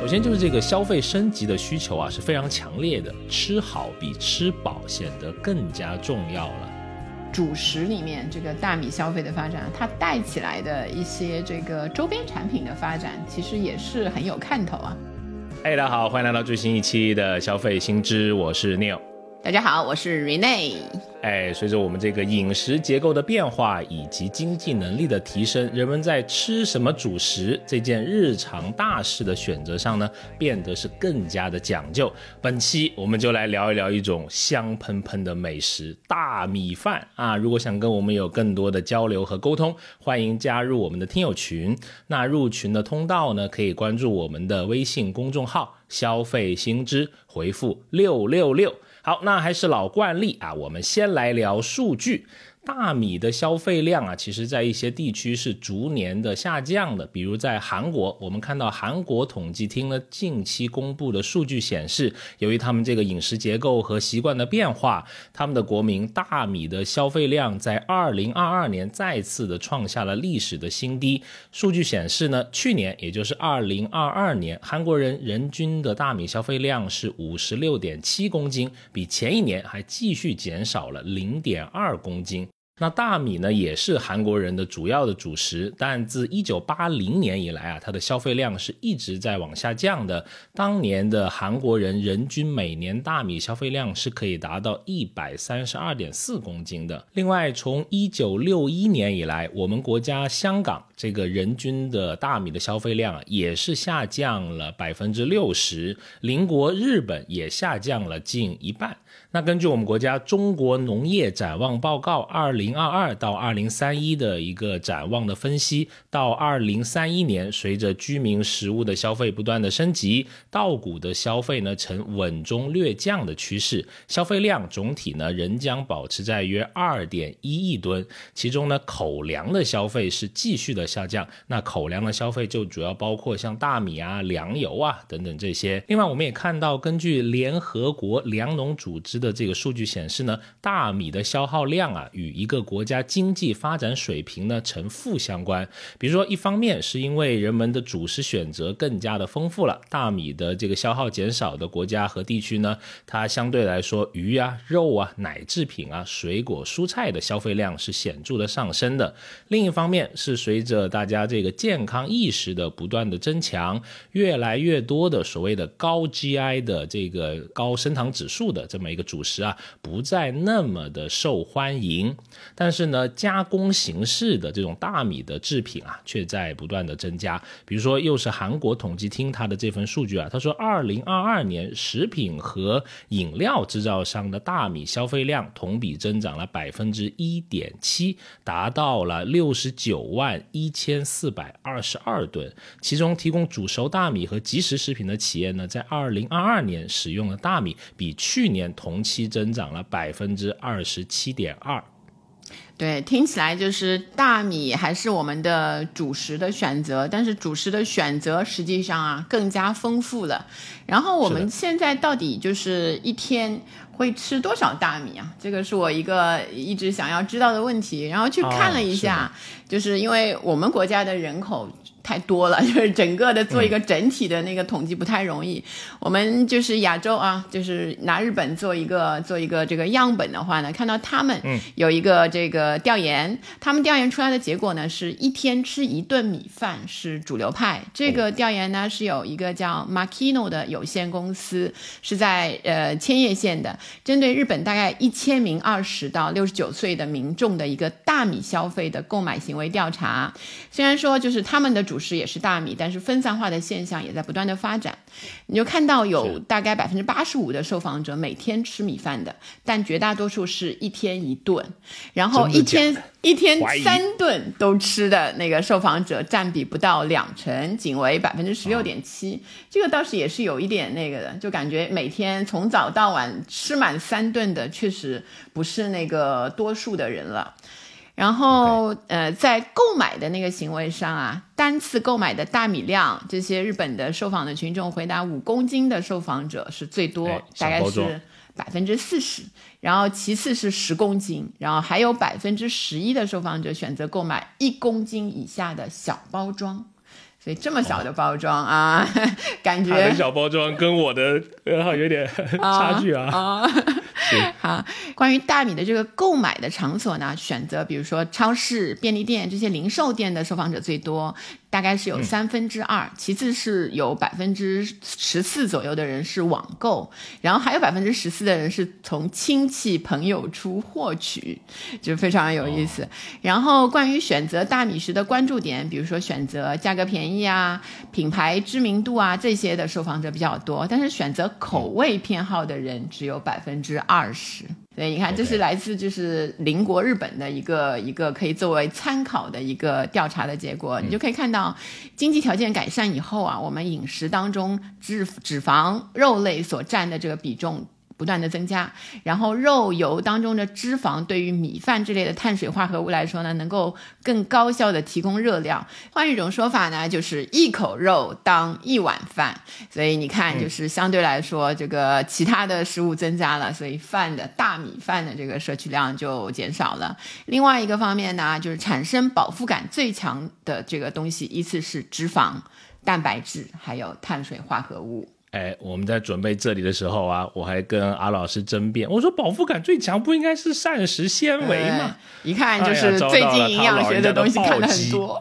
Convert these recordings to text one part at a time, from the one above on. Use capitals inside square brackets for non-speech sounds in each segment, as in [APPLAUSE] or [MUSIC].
首先就是这个消费升级的需求啊是非常强烈的，吃好比吃饱显得更加重要了。主食里面这个大米消费的发展，它带起来的一些这个周边产品的发展，其实也是很有看头啊。嗨，大家好，欢迎来到最新一期的消费新知，我是 Neil。大家好，我是 Rene。哎，随着我们这个饮食结构的变化以及经济能力的提升，人们在吃什么主食这件日常大事的选择上呢，变得是更加的讲究。本期我们就来聊一聊一种香喷喷的美食——大米饭啊！如果想跟我们有更多的交流和沟通，欢迎加入我们的听友群。那入群的通道呢，可以关注我们的微信公众号“消费新知”，回复六六六。好，那还是老惯例啊，我们先来聊数据。大米的消费量啊，其实在一些地区是逐年的下降的。比如在韩国，我们看到韩国统计厅呢近期公布的数据显示，由于他们这个饮食结构和习惯的变化，他们的国民大米的消费量在二零二二年再次的创下了历史的新低。数据显示呢，去年也就是二零二二年，韩国人人均的大米消费量是五十六点七公斤，比前一年还继续减少了零点二公斤。那大米呢，也是韩国人的主要的主食，但自一九八零年以来啊，它的消费量是一直在往下降的。当年的韩国人人均每年大米消费量是可以达到一百三十二点四公斤的。另外，从一九六一年以来，我们国家香港这个人均的大米的消费量，也是下降了百分之六十，邻国日本也下降了近一半。那根据我们国家中国农业展望报告二零二二到二零三一的一个展望的分析，到二零三一年，随着居民食物的消费不断的升级，稻谷的消费呢呈稳中略降的趋势，消费量总体呢仍将保持在约二点一亿吨，其中呢口粮的消费是继续的下降。那口粮的消费就主要包括像大米啊、粮油啊等等这些。另外，我们也看到，根据联合国粮农组织。的这个数据显示呢，大米的消耗量啊，与一个国家经济发展水平呢呈负相关。比如说，一方面是因为人们的主食选择更加的丰富了，大米的这个消耗减少的国家和地区呢，它相对来说鱼啊、肉啊、奶制品啊、水果、蔬菜的消费量是显著的上升的。另一方面是随着大家这个健康意识的不断的增强，越来越多的所谓的高 GI 的这个高升糖指数的这么一个。主食啊不再那么的受欢迎，但是呢，加工形式的这种大米的制品啊，却在不断的增加。比如说，又是韩国统计厅他的这份数据啊，他说，二零二二年食品和饮料制造商的大米消费量同比增长了百分之一点七，达到了六十九万一千四百二十二吨。其中，提供煮熟大米和即食食品的企业呢，在二零二二年使用的大米比去年同期增长了百分之二十七点二，对，听起来就是大米还是我们的主食的选择，但是主食的选择实际上啊更加丰富了。然后我们现在到底就是一天会吃多少大米啊？这个是我一个一直想要知道的问题。然后去看了一下，就是因为我们国家的人口。太多了，[LAUGHS] 就是整个的做一个整体的那个统计不太容易。我们就是亚洲啊，就是拿日本做一个做一个这个样本的话呢，看到他们有一个这个调研，他们调研出来的结果呢，是一天吃一顿米饭是主流派。这个调研呢是有一个叫 Makino 的有限公司，是在呃千叶县的，针对日本大概一千名二十到六十九岁的民众的一个大米消费的购买行为调查。虽然说就是他们的。主食也是大米，但是分散化的现象也在不断的发展。你就看到有大概百分之八十五的受访者每天吃米饭的，但绝大多数是一天一顿，然后一天一天三顿都吃的那个受访者占比不到两成，仅为百分之十六点七。这个倒是也是有一点那个的，就感觉每天从早到晚吃满三顿的，确实不是那个多数的人了。然后，呃，在购买的那个行为上啊，单次购买的大米量，这些日本的受访的群众回答五公斤的受访者是最多，大概是百分之四十。然后其次是十公斤，然后还有百分之十一的受访者选择购买一公斤以下的小包装。所以这么小的包装啊，[LAUGHS] 感觉小包装跟我的呃有点 [LAUGHS] 差距啊。啊，好，关于大米的这个购买的场所呢，选择比如说超市、便利店这些零售店的受访者最多。大概是有三分之二，其次是有百分之十四左右的人是网购，然后还有百分之十四的人是从亲戚朋友处获取，就非常有意思。然后关于选择大米时的关注点，比如说选择价格便宜啊、品牌知名度啊这些的受访者比较多，但是选择口味偏好的人只有百分之二十。对，你看，这是来自就是邻国日本的一个一个可以作为参考的一个调查的结果，你就可以看到，经济条件改善以后啊，我们饮食当中脂脂肪、肉类所占的这个比重。不断的增加，然后肉油当中的脂肪对于米饭之类的碳水化合物来说呢，能够更高效的提供热量。换一种说法呢，就是一口肉当一碗饭。所以你看，就是相对来说，这个其他的食物增加了，所以饭的大米饭的这个摄取量就减少了。另外一个方面呢，就是产生饱腹感最强的这个东西，依次是脂肪、蛋白质还有碳水化合物。哎，我们在准备这里的时候啊，我还跟阿老师争辩，我说饱腹感最强不应该是膳食纤维吗？一看就是最近营养学的东西看的很多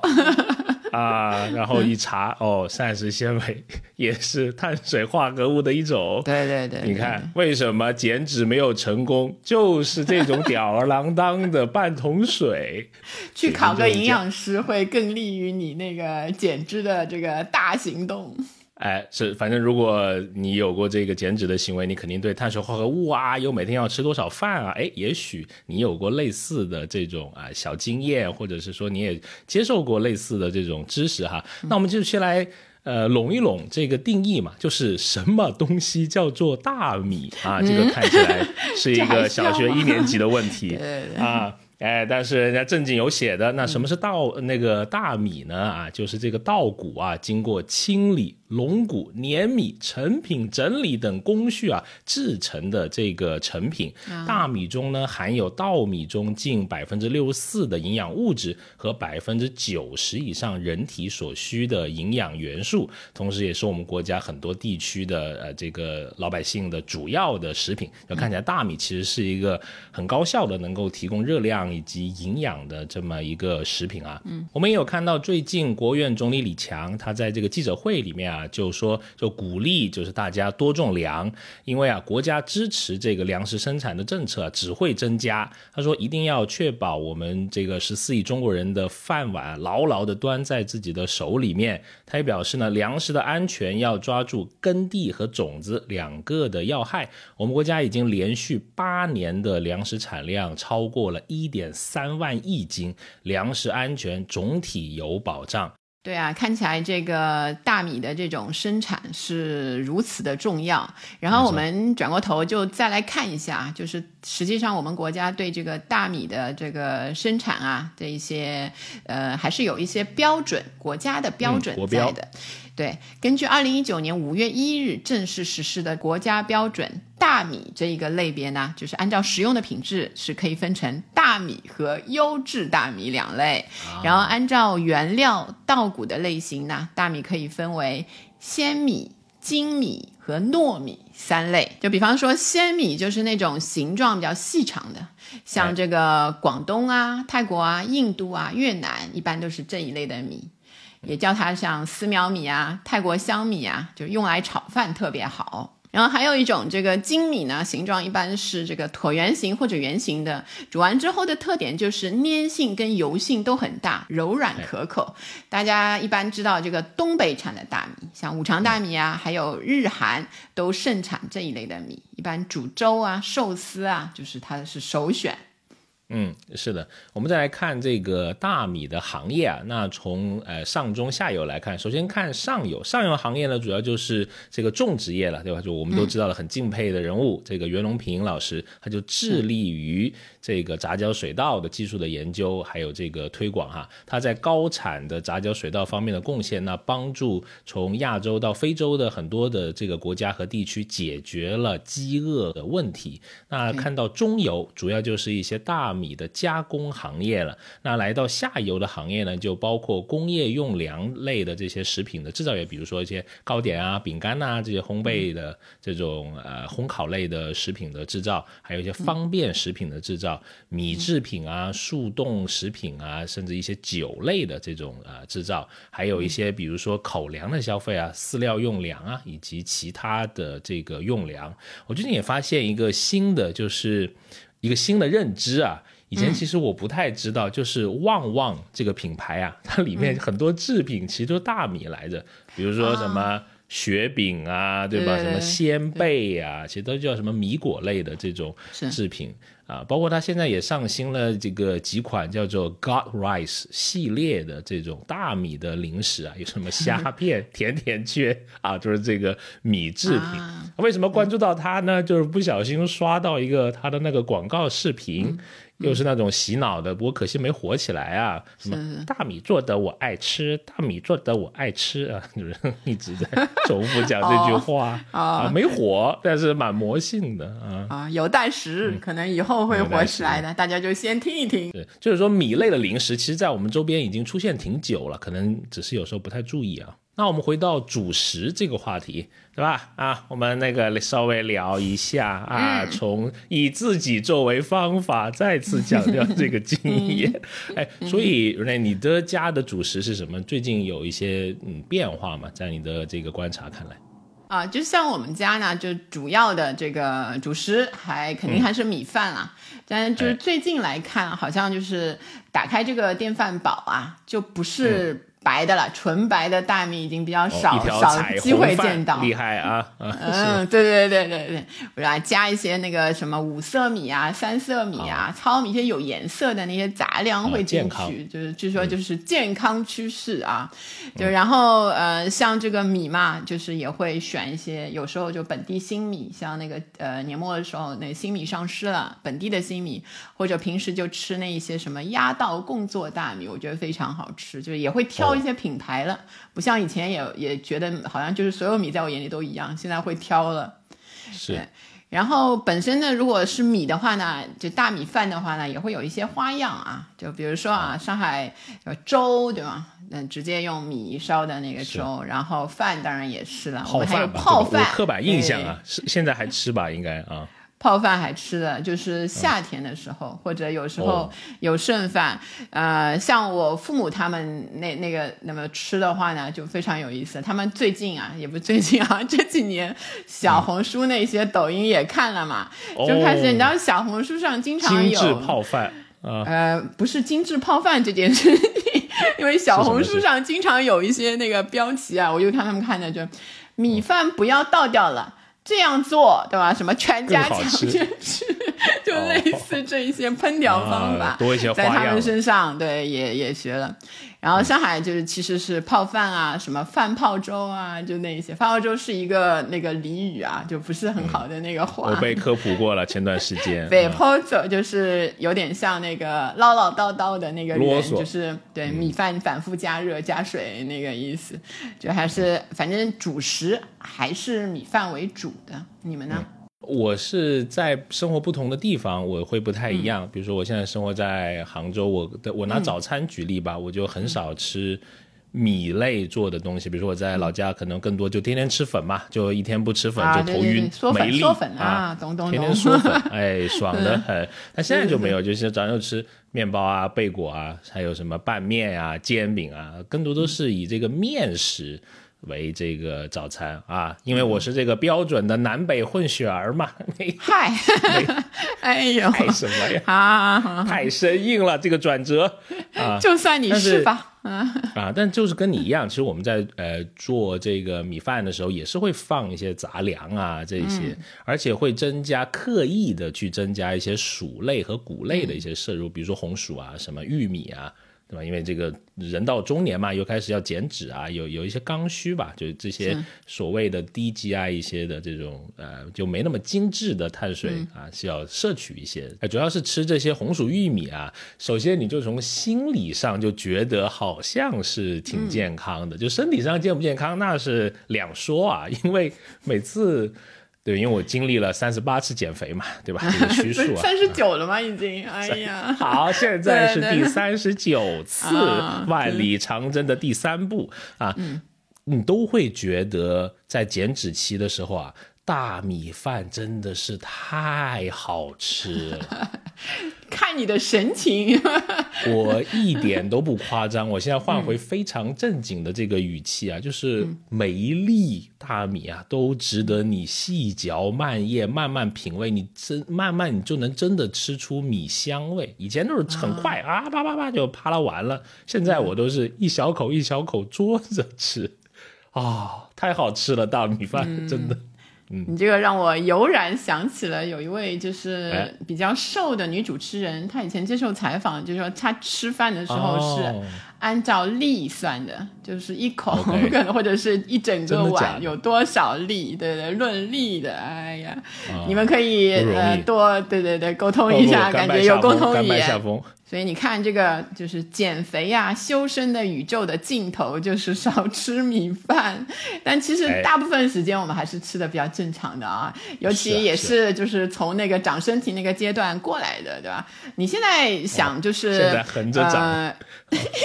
[LAUGHS] 啊。然后一查，哦，膳食纤维也是碳水化合物的一种。对对对，你看为什么减脂没有成功，就是这种吊儿郎当的半桶水。[LAUGHS] 去考个营养师会更利于你那个减脂的这个大行动。哎，是，反正如果你有过这个减脂的行为，你肯定对碳水化合物啊，有每天要吃多少饭啊，哎，也许你有过类似的这种啊小经验，或者是说你也接受过类似的这种知识哈。那我们就先来呃拢一拢这个定义嘛，就是什么东西叫做大米啊？这个看起来 [LAUGHS] 是一个小学一年级的问题啊。哎，但是人家正经有写的，那什么是稻那个大米呢？啊，就是这个稻谷啊，经过清理。龙骨、碾米、成品整理等工序啊制成的这个成品，大米中呢含有稻米中近百分之六十四的营养物质和百分之九十以上人体所需的营养元素，同时也是我们国家很多地区的呃这个老百姓的主要的食品。要看起来大米其实是一个很高效的能够提供热量以及营养的这么一个食品啊。嗯，我们也有看到最近国务院总理李强他在这个记者会里面啊。就说就鼓励，就是大家多种粮，因为啊，国家支持这个粮食生产的政策只会增加。他说一定要确保我们这个十四亿中国人的饭碗牢牢的端在自己的手里面。他也表示呢，粮食的安全要抓住耕地和种子两个的要害。我们国家已经连续八年的粮食产量超过了一点三万亿斤，粮食安全总体有保障。对啊，看起来这个大米的这种生产是如此的重要。然后我们转过头就再来看一下，就是实际上我们国家对这个大米的这个生产啊这一些呃还是有一些标准，国家的标准在的。对，根据二零一九年五月一日正式实施的国家标准，大米这一个类别呢，就是按照食用的品质是可以分成大米和优质大米两类。然后按照原料稻谷的类型呢，大米可以分为鲜米、精米和糯米三类。就比方说鲜米就是那种形状比较细长的，像这个广东啊、泰国啊、印度啊、越南一般都是这一类的米。也叫它像丝苗米啊、泰国香米啊，就用来炒饭特别好。然后还有一种这个精米呢，形状一般是这个椭圆形或者圆形的，煮完之后的特点就是粘性跟油性都很大，柔软可口。大家一般知道这个东北产的大米，像五常大米啊，还有日韩都盛产这一类的米，一般煮粥啊、寿司啊，就是它是首选。嗯，是的，我们再来看这个大米的行业啊。那从呃上中下游来看，首先看上游，上游行业呢，主要就是这个种植业了，对吧？就我们都知道了，很敬佩的人物，这个袁隆平老师，他就致力于这个杂交水稻的技术的研究，还有这个推广哈。它在高产的杂交水稻方面的贡献，那帮助从亚洲到非洲的很多的这个国家和地区解决了饥饿的问题。那看到中游，主要就是一些大。米的加工行业了。那来到下游的行业呢，就包括工业用粮类的这些食品的制造业，比如说一些糕点啊、饼干呐这些烘焙的这种呃烘烤类的食品的制造，还有一些方便食品的制造，米制品啊、速冻食品啊，甚至一些酒类的这种呃制造，还有一些比如说口粮的消费啊、饲料用粮啊，以及其他的这个用粮。我最近也发现一个新的，就是一个新的认知啊。以前其实我不太知道，就是旺旺这个品牌啊，它里面很多制品其实都是大米来着，比如说什么雪饼啊，对吧？什么鲜贝啊，其实都叫什么米果类的这种制品啊。包括它现在也上新了这个几款叫做 God Rice 系列的这种大米的零食啊，有什么 [LAUGHS] 虾片、[LAUGHS] 甜甜圈啊，就是这个米制品。为什么关注到它呢？就是不小心刷到一个它的那个广告视频。又是那种洗脑的，不过可惜没火起来啊。什么大米做的我爱吃，大米做的我爱吃啊，就是 [LAUGHS] 一直在 [LAUGHS] 重复讲这句话啊，没火，但是蛮魔性的啊啊，有待时日，可能以后会火起来的，大家就先听一听。对，就是说米类的零食，其实在我们周边已经出现挺久了，可能只是有时候不太注意啊。那我们回到主食这个话题，对吧？啊，我们那个稍微聊一下啊，从以自己作为方法，再次强调这个经验。[LAUGHS] 哎，所以那你的家的主食是什么？最近有一些嗯变化吗？在你的这个观察看来，啊，就像我们家呢，就主要的这个主食还肯定还是米饭啦。但就是最近来看，好像就是打开这个电饭煲啊，就不是。白的了，纯白的大米已经比较少，少机会见到。厉害啊！嗯，对对对对对，我来加一些那个什么五色米啊、三色米啊、糙米，一些有颜色的那些杂粮会进去，就是据说就是健康趋势啊。就然后呃，像这个米嘛，就是也会选一些，有时候就本地新米，像那个呃年末的时候，那新米上市了，本地的新米，或者平时就吃那一些什么压稻共作大米，我觉得非常好吃，就是也会挑。一些品牌了，不像以前也也觉得好像就是所有米在我眼里都一样，现在会挑了。是，然后本身呢，如果是米的话呢，就大米饭的话呢，也会有一些花样啊，就比如说啊，上海粥对吧？嗯，直接用米烧的那个粥，然后饭当然也是了，泡饭泡饭，刻板印象啊，是现在还吃吧？应该啊。泡饭还吃的，就是夏天的时候，或者有时候有剩饭。呃，像我父母他们那那个那么吃的话呢，就非常有意思。他们最近啊，也不最近啊，[LAUGHS] 这几年小红书那些抖音也看了嘛，就开始你知道小红书上经常有精致泡饭呃，不是精致泡饭这件事情，因为小红书上经常有一些那个标题啊，我就看他们看的就米饭不要倒掉了。这样做对吧？什么全家强健吃，[LAUGHS] 就类似这一些烹调方法，在他们身上对也也学了。然后上海就是其实是泡饭啊，什么饭泡粥啊，就那一些饭泡粥是一个那个俚语啊，就不是很好的那个话。我被科普过了，前段时间。北泡粥就是有点像那个唠唠叨叨的那个人，就是对米饭反复加热加水那个意思，就还是反正主食还是米饭为主的。你们呢？我是在生活不同的地方，我会不太一样。比如说，我现在生活在杭州，我的我拿早餐举例吧，我就很少吃米类做的东西。比如说我在老家，可能更多就天天吃粉嘛，就一天不吃粉就头晕没力啊，懂懂懂，天天嗦粉，[LAUGHS] 哎，爽的很。但现在就没有，就是早上吃面包啊、贝果啊，还有什么拌面啊、煎饼啊，更多都是以这个面食。为这个早餐啊，因为我是这个标准的南北混血儿嘛。[LAUGHS] 嗨，[LAUGHS] 哎呦，太什么呀？啊，太生硬了，这个转折啊。[LAUGHS] 就算你是吧。啊，但就是跟你一样，其实我们在呃做这个米饭的时候，也是会放一些杂粮啊这些，而且会增加刻意的去增加一些薯类和谷类的一些摄入，比如说红薯啊，什么玉米啊。对吧？因为这个人到中年嘛，又开始要减脂啊，有有一些刚需吧，就是这些所谓的低 GI 一些的这种呃，就没那么精致的碳水啊，是要摄取一些。主要是吃这些红薯玉米啊，首先你就从心理上就觉得好像是挺健康的，就身体上健不健康那是两说啊，因为每次。对，因为我经历了三十八次减肥嘛，对吧？这个虚数啊，[LAUGHS] 三十九了吗？已经，哎呀，好，现在是第三十九次万里长征的第三步啊，你都会觉得在减脂期的时候啊。大米饭真的是太好吃了，[LAUGHS] 看你的神情，[LAUGHS] 我一点都不夸张。我现在换回非常正经的这个语气啊，就是每一粒大米啊，都值得你细嚼慢咽，慢慢品味。你真慢慢，你就能真的吃出米香味。以前都是很快啊，叭叭叭就啪啦完了。现在我都是一小口一小口嘬着吃，啊，太好吃了，大米饭真的。你这个让我油然想起了有一位就是比较瘦的女主持人，她以前接受采访就说她吃饭的时候是按照粒算的，就是一口可能或者是一整个碗有多少粒，对对，论粒的。哎呀，你们可以呃多对对对沟通一下，感觉有共同语言。所以你看，这个就是减肥啊、修身的宇宙的尽头就是少吃米饭。但其实大部分时间我们还是吃的比较正常的啊，尤其也是就是从那个长身体那个阶段过来的，对吧？你现在想就是现在横着长，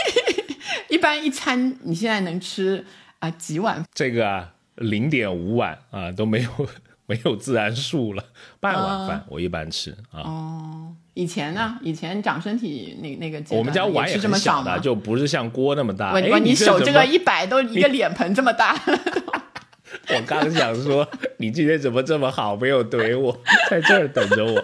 [LAUGHS] 一般一餐你现在能吃啊几碗？这个啊，零点五碗啊都没有 [LAUGHS] 没有自然数了，半碗饭我一般吃啊。哦。以前呢？以前长身体那那个我们家碗也是小的，就不是像锅那么大。我你手这个一摆都一个脸盆这么大。[LAUGHS] 我刚想说，你今天怎么这么好，没有怼我，[LAUGHS] 在这儿等着我。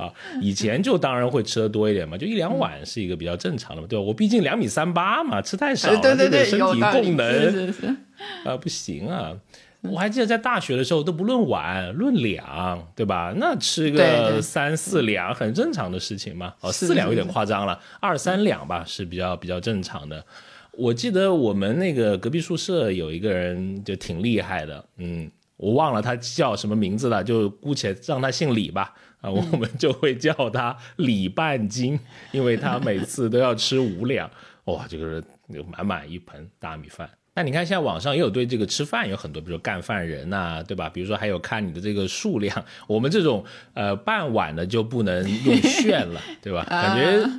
[LAUGHS] 啊，以前就当然会吃的多一点嘛，就一两碗是一个比较正常的嘛，对吧？我毕竟两米三八嘛，吃太少了，对对对，身体功能啊不行啊。我还记得在大学的时候都不论碗论两，对吧？那吃个三四两很正常的事情嘛。哦，四两有点夸张了，二三两吧是比较比较正常的。我记得我们那个隔壁宿舍有一个人就挺厉害的，嗯，我忘了他叫什么名字了，就姑且让他姓李吧。啊，我们就会叫他李半斤，因为他每次都要吃五两，哇，就是满满一盆大米饭。那你看，现在网上也有对这个吃饭有很多，比如说干饭人呐，对吧？比如说还有看你的这个数量，我们这种呃半碗的就不能用炫了，对吧？感觉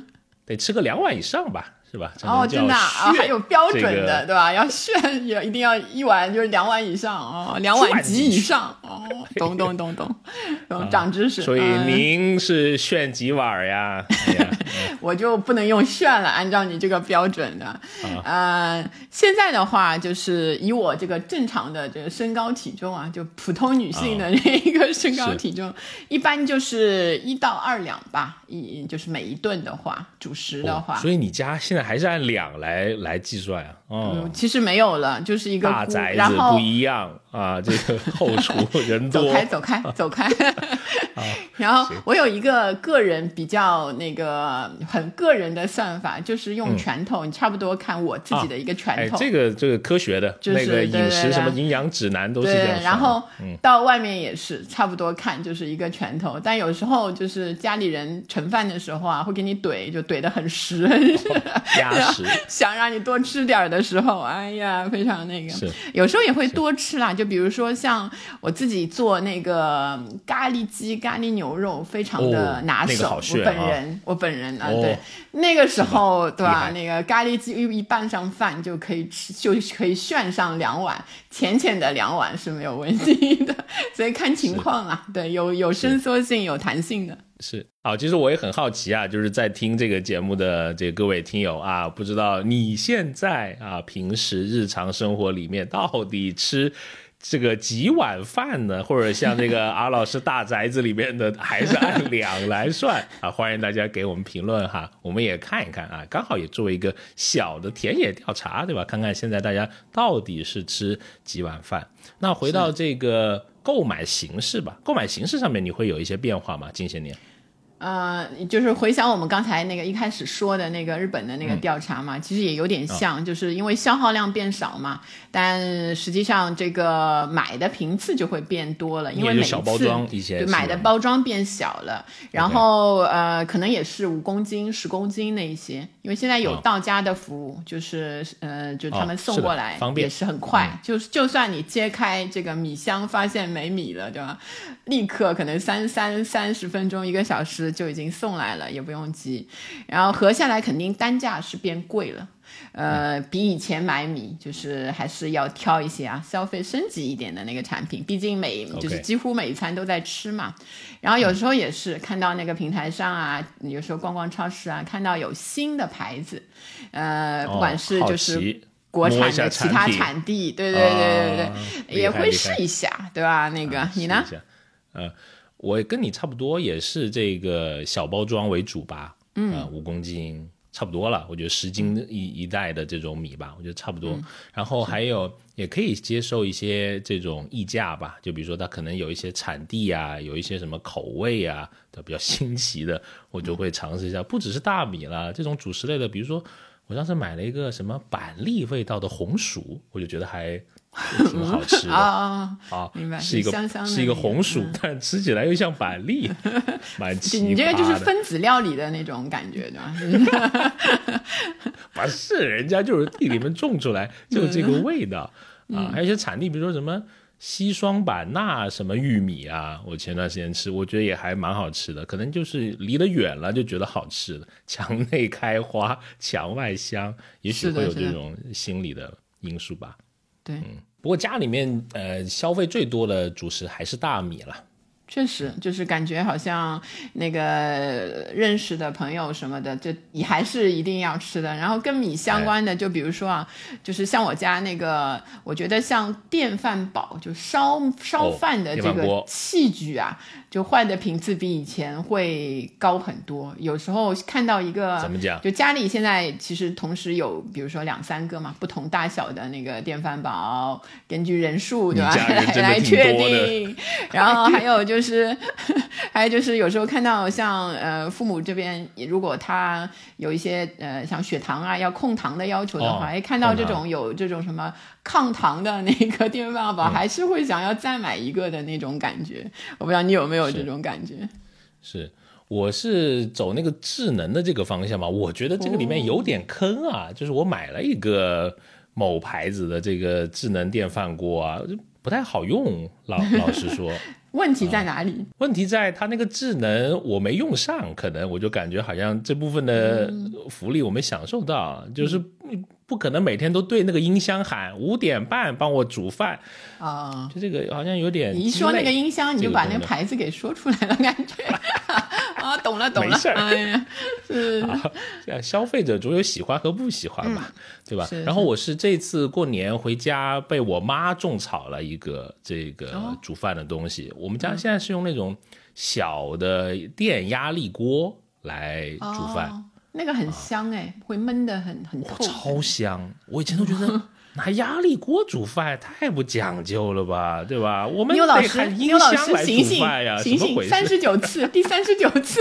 得吃个两碗以上吧。是吧？哦，真的啊，还有标准的，对吧？要炫也一定要一碗就是两碗以上哦，两碗及以上哦，懂懂懂懂，懂长知识。所以您是炫几碗呀？[LAUGHS] 我就不能用炫了，按照你这个标准的。呃，现在的话就是以我这个正常的这个身高体重啊，就普通女性的这一个身高体重，一般就是一到二两吧，一就是每一顿的话，主食的话。所以你家现在。还是按两来来计算啊？嗯，其实没有了，就是一个大宅子不一样啊。这个后厨 [LAUGHS] 人多，走开，走开，走开。[LAUGHS] 然后我有一个个人比较那个很个人的算法，就是用拳头，你差不多看我自己的一个拳头。这个这个科学的，那个饮食什么营养指南都是这样。然后到外面也是差不多看，就是一个拳头。但有时候就是家里人盛饭的时候啊，会给你怼，就怼的很实。[LAUGHS] 压实，想让你多吃点的时候，哎呀，非常那个。有时候也会多吃啦，就比如说像我自己做那个咖喱鸡、咖喱牛肉，非常的拿手。我本人，我本人啊，对，那个时候对吧？那个咖喱鸡一拌上饭就可以吃，就可以炫上两碗，浅浅的两碗是没有问题的。所以看情况啊，对，有有伸缩性、有弹性的。是好，其实我也很好奇啊，就是在听这个节目的这各位听友啊，不知道你现在啊，平时日常生活里面到底吃这个几碗饭呢？或者像这个 [LAUGHS] 阿老师大宅子里面的，还是按 [LAUGHS] 两来算啊？欢迎大家给我们评论哈，我们也看一看啊，刚好也作为一个小的田野调查，对吧？看看现在大家到底是吃几碗饭。那回到这个购买形式吧，购买形式上面你会有一些变化吗？近些年？呃，就是回想我们刚才那个一开始说的那个日本的那个调查嘛，其实也有点像，就是因为消耗量变少嘛，但实际上这个买的频次就会变多了，因为每次对买的包装变小了，然后呃，可能也是五公斤、十公斤那一些，因为现在有到家的服务，就是呃，就他们送过来也是很快，就是就算你揭开这个米箱发现没米了，对吧？立刻可能三三三十分钟、一个小时。就已经送来了，也不用急。然后合下来肯定单价是变贵了，呃，比以前买米就是还是要挑一些啊，消费升级一点的那个产品。毕竟每就是几乎每一餐都在吃嘛。然后有时候也是看到那个平台上啊，有时候逛逛超市啊，看到有新的牌子，呃，不管是就是国产的其他产地，对对对对对，也会试一下，对吧？那个你呢？呃。我跟你差不多，也是这个小包装为主吧，嗯，五公斤差不多了。我觉得十斤一一袋的这种米吧，我觉得差不多。然后还有也可以接受一些这种溢价吧，就比如说它可能有一些产地啊，有一些什么口味啊的比较新奇的，我就会尝试一下。不只是大米了，这种主食类的，比如说我当时买了一个什么板栗味道的红薯，我就觉得还。挺好吃的啊啊，明白，是一个香香是一个红薯，但吃起来又像板栗，[LAUGHS] 蛮奇葩你这个就是分子料理的那种感觉，对吧？[LAUGHS] 不是，人家就是地里面种出来就这个味道啊。还有一些产地，比如说什么西双版纳什么玉米啊，我前段时间吃，我觉得也还蛮好吃的。可能就是离得远了就觉得好吃的，墙内开花墙外香，也许会有这种心理的因素吧。对，嗯，不过家里面呃消费最多的主食还是大米了。确实，就是感觉好像那个认识的朋友什么的，就你还是一定要吃的。然后跟米相关的，就比如说啊，就是像我家那个，我觉得像电饭煲，就烧烧饭的这个器具啊。就换的频次比以前会高很多，有时候看到一个，怎么讲？就家里现在其实同时有，比如说两三个嘛，不同大小的那个电饭煲，根据人数对吧来来确定。[LAUGHS] 然后还有就是，还有就是有时候看到像呃父母这边，如果他有一些呃像血糖啊要控糖的要求的话，哎看到这种有这种什么。抗糖的那个电饭煲，还是会想要再买一个的那种感觉。我不知道你有没有这种感觉？是，我是走那个智能的这个方向嘛。我觉得这个里面有点坑啊，就是我买了一个某牌子的这个智能电饭锅啊，就不太好用。老 [LAUGHS] 老实说。问题在哪里？问题在它那个智能我没用上，可能我就感觉好像这部分的福利我没享受到，就是不可能每天都对那个音箱喊五点半帮我煮饭啊，就这个好像有点。你一说那个音箱，你就把那个牌子给说出来了，感觉。[LAUGHS] 啊，懂了懂了，没事儿。哎呀，是，消费者总有喜欢和不喜欢嘛，对吧？然后我是这次过年回家被我妈种草了一个这个煮饭的东西。我们家现在是用那种小的电压力锅来煮饭，那个很香哎，会闷的很很透，超香。我以前都觉得。[LAUGHS] 拿压力锅煮饭太不讲究了吧，对吧？我们得喊音箱来煮饭呀，醒醒，三十九次，第三十九次。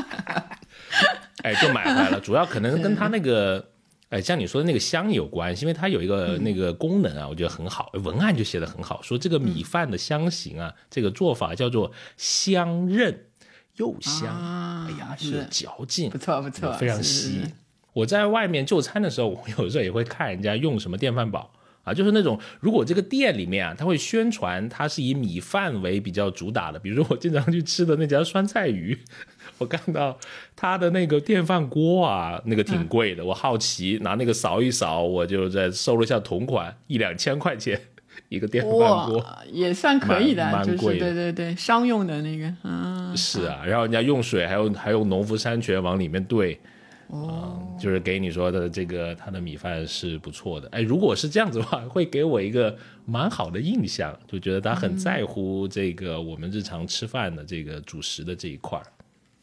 [LAUGHS] 哎，就买回来了，主要可能跟他那个，哎，像你说的那个香有关系，因为它有一个那个功能啊，我觉得很好，文案就写的很好，说这个米饭的香型啊，这个做法叫做香韧又香，哎呀，是。嚼劲，不错不错，非常稀。我在外面就餐的时候，我有时候也会看人家用什么电饭煲啊，就是那种如果这个店里面啊，他会宣传它是以米饭为比较主打的，比如说我经常去吃的那家酸菜鱼，[LAUGHS] 我看到他的那个电饭锅啊，那个挺贵的，我好奇拿那个扫一扫，我就在搜了一下同款，一两千块钱一个电饭锅，也算可以的，就是对对对，商用的那个，嗯，是啊，然后人家用水还有还有农夫山泉往里面兑。哦，就是给你说的这个，他的米饭是不错的。哎，如果是这样子的话，会给我一个蛮好的印象，就觉得他很在乎这个我们日常吃饭的这个主食的这一块儿。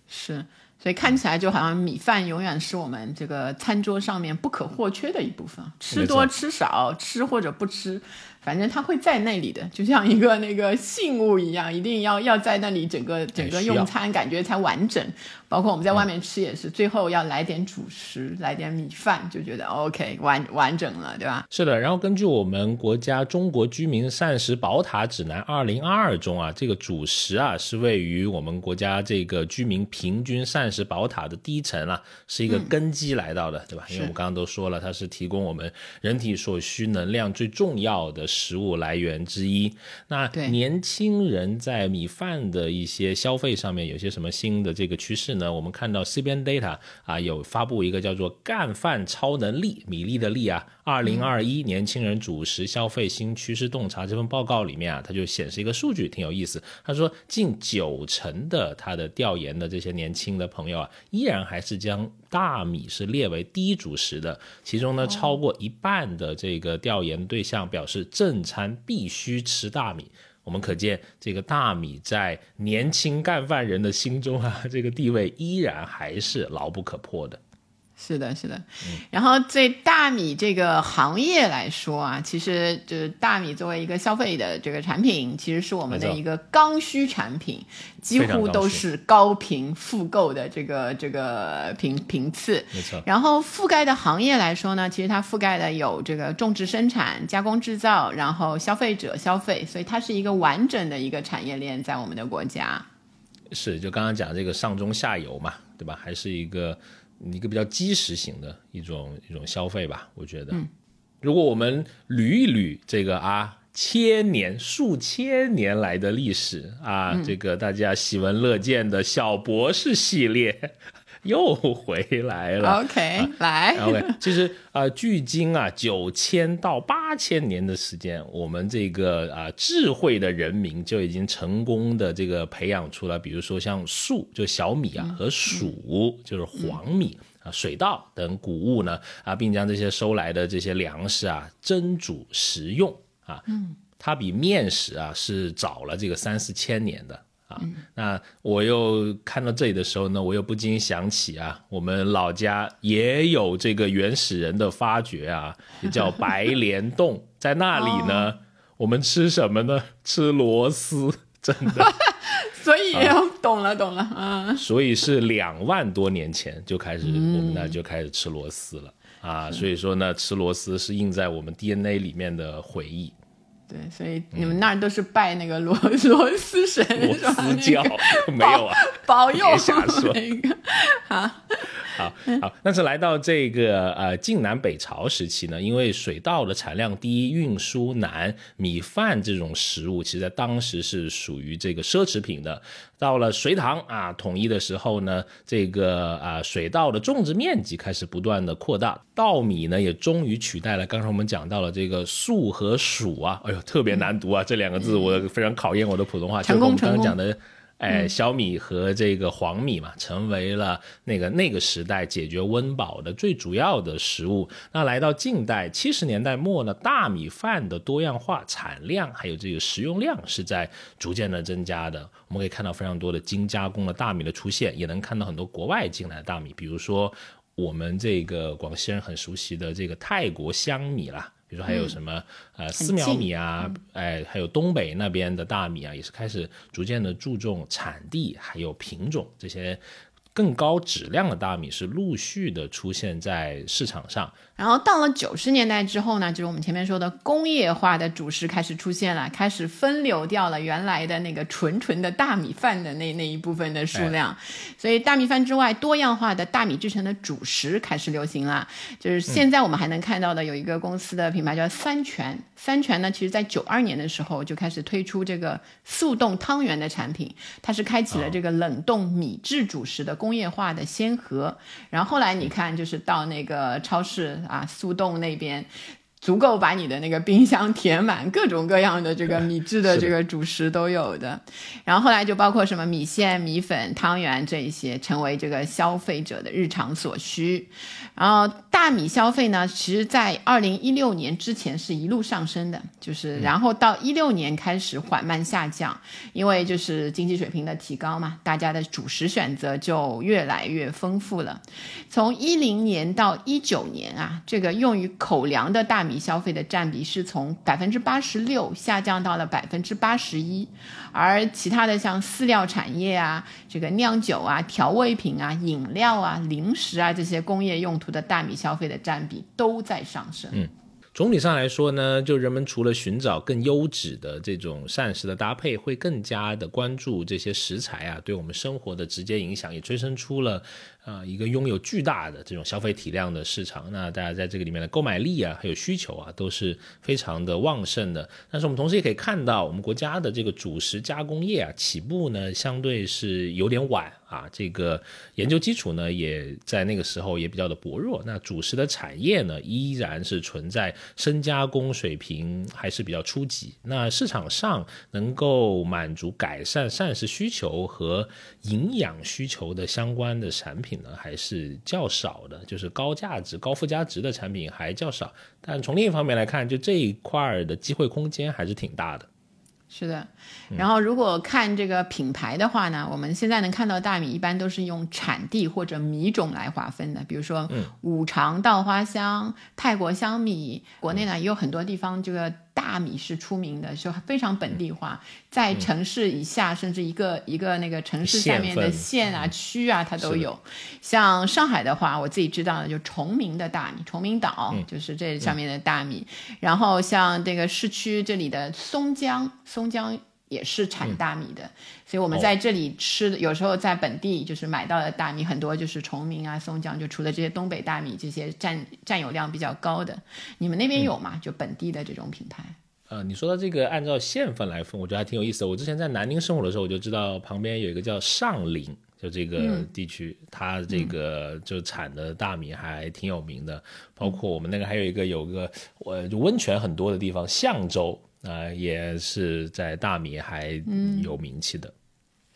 是，所以看起来就好像米饭永远是我们这个餐桌上面不可或缺的一部分，吃多吃少，吃或者不吃。反正它会在那里的，就像一个那个信物一样，一定要要在那里，整个整个用餐感觉才完整。包括我们在外面吃也是，最后要来点主食，来点米饭，就觉得 OK 完完整了，对吧？是的。然后根据我们国家《中国居民膳食宝塔指南二零二二》中啊，这个主食啊是位于我们国家这个居民平均膳食宝塔的第一层啊，是一个根基来到的，对吧？因为我们刚刚都说了，它是提供我们人体所需能量最重要的食物来源之一。那年轻人在米饭的一些消费上面有些什么新的这个趋势？呢，我们看到 CBN Data 啊有发布一个叫做“干饭超能力”米粒的粒啊，二零二一年轻人主食消费新趋势洞察这份报告里面啊，它就显示一个数据挺有意思。他说，近九成的他的调研的这些年轻的朋友啊，依然还是将大米是列为第一主食的。其中呢，超过一半的这个调研对象表示正餐必须吃大米。我们可见，这个大米在年轻干饭人的心中啊，这个地位依然还是牢不可破的。是的，是的。然后对大米这个行业来说啊，其实就是大米作为一个消费的这个产品，其实是我们的一个刚需产品，几乎都是高频复购的这个这个频频次。没错。然后覆盖的行业来说呢，其实它覆盖的有这个种植生产、加工制造，然后消费者消费，所以它是一个完整的一个产业链在我们的国家。是，就刚刚讲这个上中下游嘛，对吧？还是一个。一个比较基石型的一种一种消费吧，我觉得。如果我们捋一捋这个啊，千年数千年来的历史啊，这个大家喜闻乐见的小博士系列。又回来了，OK，来，OK。其实啊，距今啊九千到八千年的时间，我们这个啊智慧的人民就已经成功的这个培养出了，比如说像粟就小米啊和黍就是黄米啊水稻等谷物呢啊，并将这些收来的这些粮食啊蒸煮食用啊，嗯，它比面食啊是早了这个三四千年的。啊，那我又看到这里的时候呢，我又不禁想起啊，我们老家也有这个原始人的发掘啊，也叫白莲洞，[LAUGHS] 在那里呢，我们吃什么呢？吃螺丝，[LAUGHS] 真的。[LAUGHS] 所以懂了，懂了，啊。所以是两万多年前就开始，我们那就开始吃螺丝了啊。所以说呢，吃螺丝是印在我们 DNA 里面的回忆。对，所以你们那儿都是拜那个螺螺丝神，螺丝教没有啊？保佑瞎说那个 [LAUGHS] 好。好好，但是来到这个呃晋南北朝时期呢，因为水稻的产量低、运输难，米饭这种食物，其实在当时是属于这个奢侈品的。到了隋唐啊统一的时候呢，这个啊水稻的种植面积开始不断的扩大，稻米呢也终于取代了刚才我们讲到了这个粟和黍啊，哎呦特别难读啊这两个字，我非常考验我的普通话。就跟我们刚刚讲的。哎，小米和这个黄米嘛，成为了那个那个时代解决温饱的最主要的食物。那来到近代七十年代末呢，大米饭的多样化产量还有这个食用量是在逐渐的增加的。我们可以看到非常多的精加工的大米的出现，也能看到很多国外进来的大米，比如说我们这个广西人很熟悉的这个泰国香米啦。比如说还有什么呃丝苗米啊，哎，还有东北那边的大米啊，也是开始逐渐的注重产地还有品种这些更高质量的大米是陆续的出现在市场上。然后到了九十年代之后呢，就是我们前面说的工业化的主食开始出现了，开始分流掉了原来的那个纯纯的大米饭的那那一部分的数量，所以大米饭之外，多样化的大米制成的主食开始流行了。就是现在我们还能看到的有一个公司的品牌叫三全，三全呢，其实在九二年的时候就开始推出这个速冻汤圆的产品，它是开启了这个冷冻米制主食的工业化的先河。然后后来你看，就是到那个超市。啊，速冻那边足够把你的那个冰箱填满，各种各样的这个米制的这个主食都有的。然后后来就包括什么米线、米粉、汤圆这一些，成为这个消费者的日常所需。然后大米消费呢，其实在二零一六年之前是一路上升的，就是然后到一六年开始缓慢下降，因为就是经济水平的提高嘛，大家的主食选择就越来越丰富了。从一零年到一九年啊，这个用于口粮的大米消费的占比是从百分之八十六下降到了百分之八十一，而其他的像饲料产业啊、这个酿酒啊、调味品啊、饮料啊、零食啊这些工业用途的大米消费的占比都在上升。嗯。总体上来说呢，就人们除了寻找更优质的这种膳食的搭配，会更加的关注这些食材啊对我们生活的直接影响，也催生出了。啊，一个拥有巨大的这种消费体量的市场，那大家在这个里面的购买力啊，还有需求啊，都是非常的旺盛的。但是我们同时也可以看到，我们国家的这个主食加工业啊，起步呢相对是有点晚啊，这个研究基础呢也在那个时候也比较的薄弱。那主食的产业呢，依然是存在深加工水平还是比较初级。那市场上能够满足改善膳食需求和营养需求的相关的产品。呢还是较少的，就是高价值、高附加值的产品还较少。但从另一方面来看，就这一块的机会空间还是挺大的。是的，然后如果看这个品牌的话呢，我们现在能看到大米一般都是用产地或者米种来划分的，比如说五常稻花香、泰国香米。国内呢也有很多地方这个。大米是出名的，就非常本地化，在城市以下，甚至一个一个那个城市下面的县啊、区啊，它都有。像上海的话，我自己知道的就崇明的大米，崇明岛就是这上面的大米。然后像这个市区这里的松江，松江。也是产大米的，所以我们在这里吃的，有时候在本地就是买到的大米很多，就是崇明啊、松江，就除了这些东北大米这些占占有量比较高的，你们那边有吗？就本地的这种品牌？呃，你说到这个按照县份来分，我觉得还挺有意思的。我之前在南宁生活的时候，我就知道旁边有一个叫上林，就这个地区，它这个就产的大米还挺有名的。包括我们那个还有一个有个呃就温泉很多的地方，象州。啊，也是在大米还有名气的。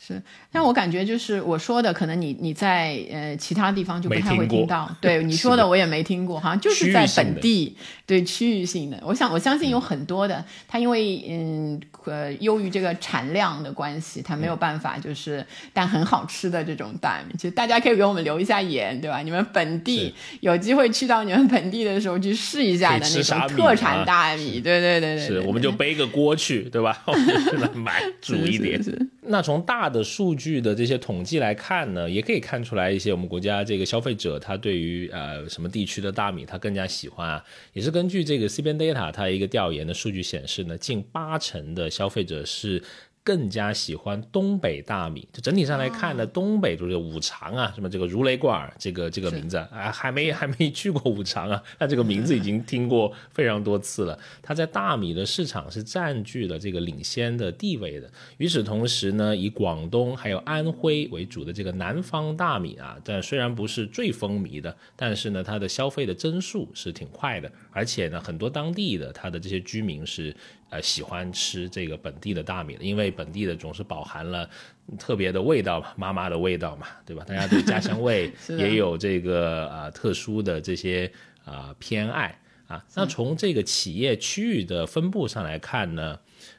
是，但我感觉就是我说的，可能你你在呃其他地方就不太会听到。对 [LAUGHS] 你说的我也没听过，好像就是在本地，对区域性的。我想我相信有很多的，它因为嗯呃由于这个产量的关系，它没有办法就是但很好吃的这种大米，其实大家可以给我们留一下言，对吧？你们本地有机会去到你们本地的时候去试一下的那种特产大米，对对对对，是我们就背个锅去，对吧？[LAUGHS] 我们买煮一点。那从大的数据的这些统计来看呢，也可以看出来一些我们国家这个消费者他对于呃什么地区的大米他更加喜欢啊，也是根据这个 CBN Data 它一个调研的数据显示呢，近八成的消费者是。更加喜欢东北大米，就整体上来看呢，东北就是五常啊，什么这个如雷贯耳，这个这个名字啊，还没还没去过五常啊，[LAUGHS] 但这个名字已经听过非常多次了。它在大米的市场是占据了这个领先的地位的。与此同时呢，以广东还有安徽为主的这个南方大米啊，但虽然不是最风靡的，但是呢，它的消费的增速是挺快的，而且呢，很多当地的它的这些居民是。呃，喜欢吃这个本地的大米的，因为本地的总是饱含了特别的味道嘛，妈妈的味道嘛，对吧？大家对家乡味 [LAUGHS] 也有这个啊特殊的这些啊偏爱啊。那从这个企业区域的分布上来看呢，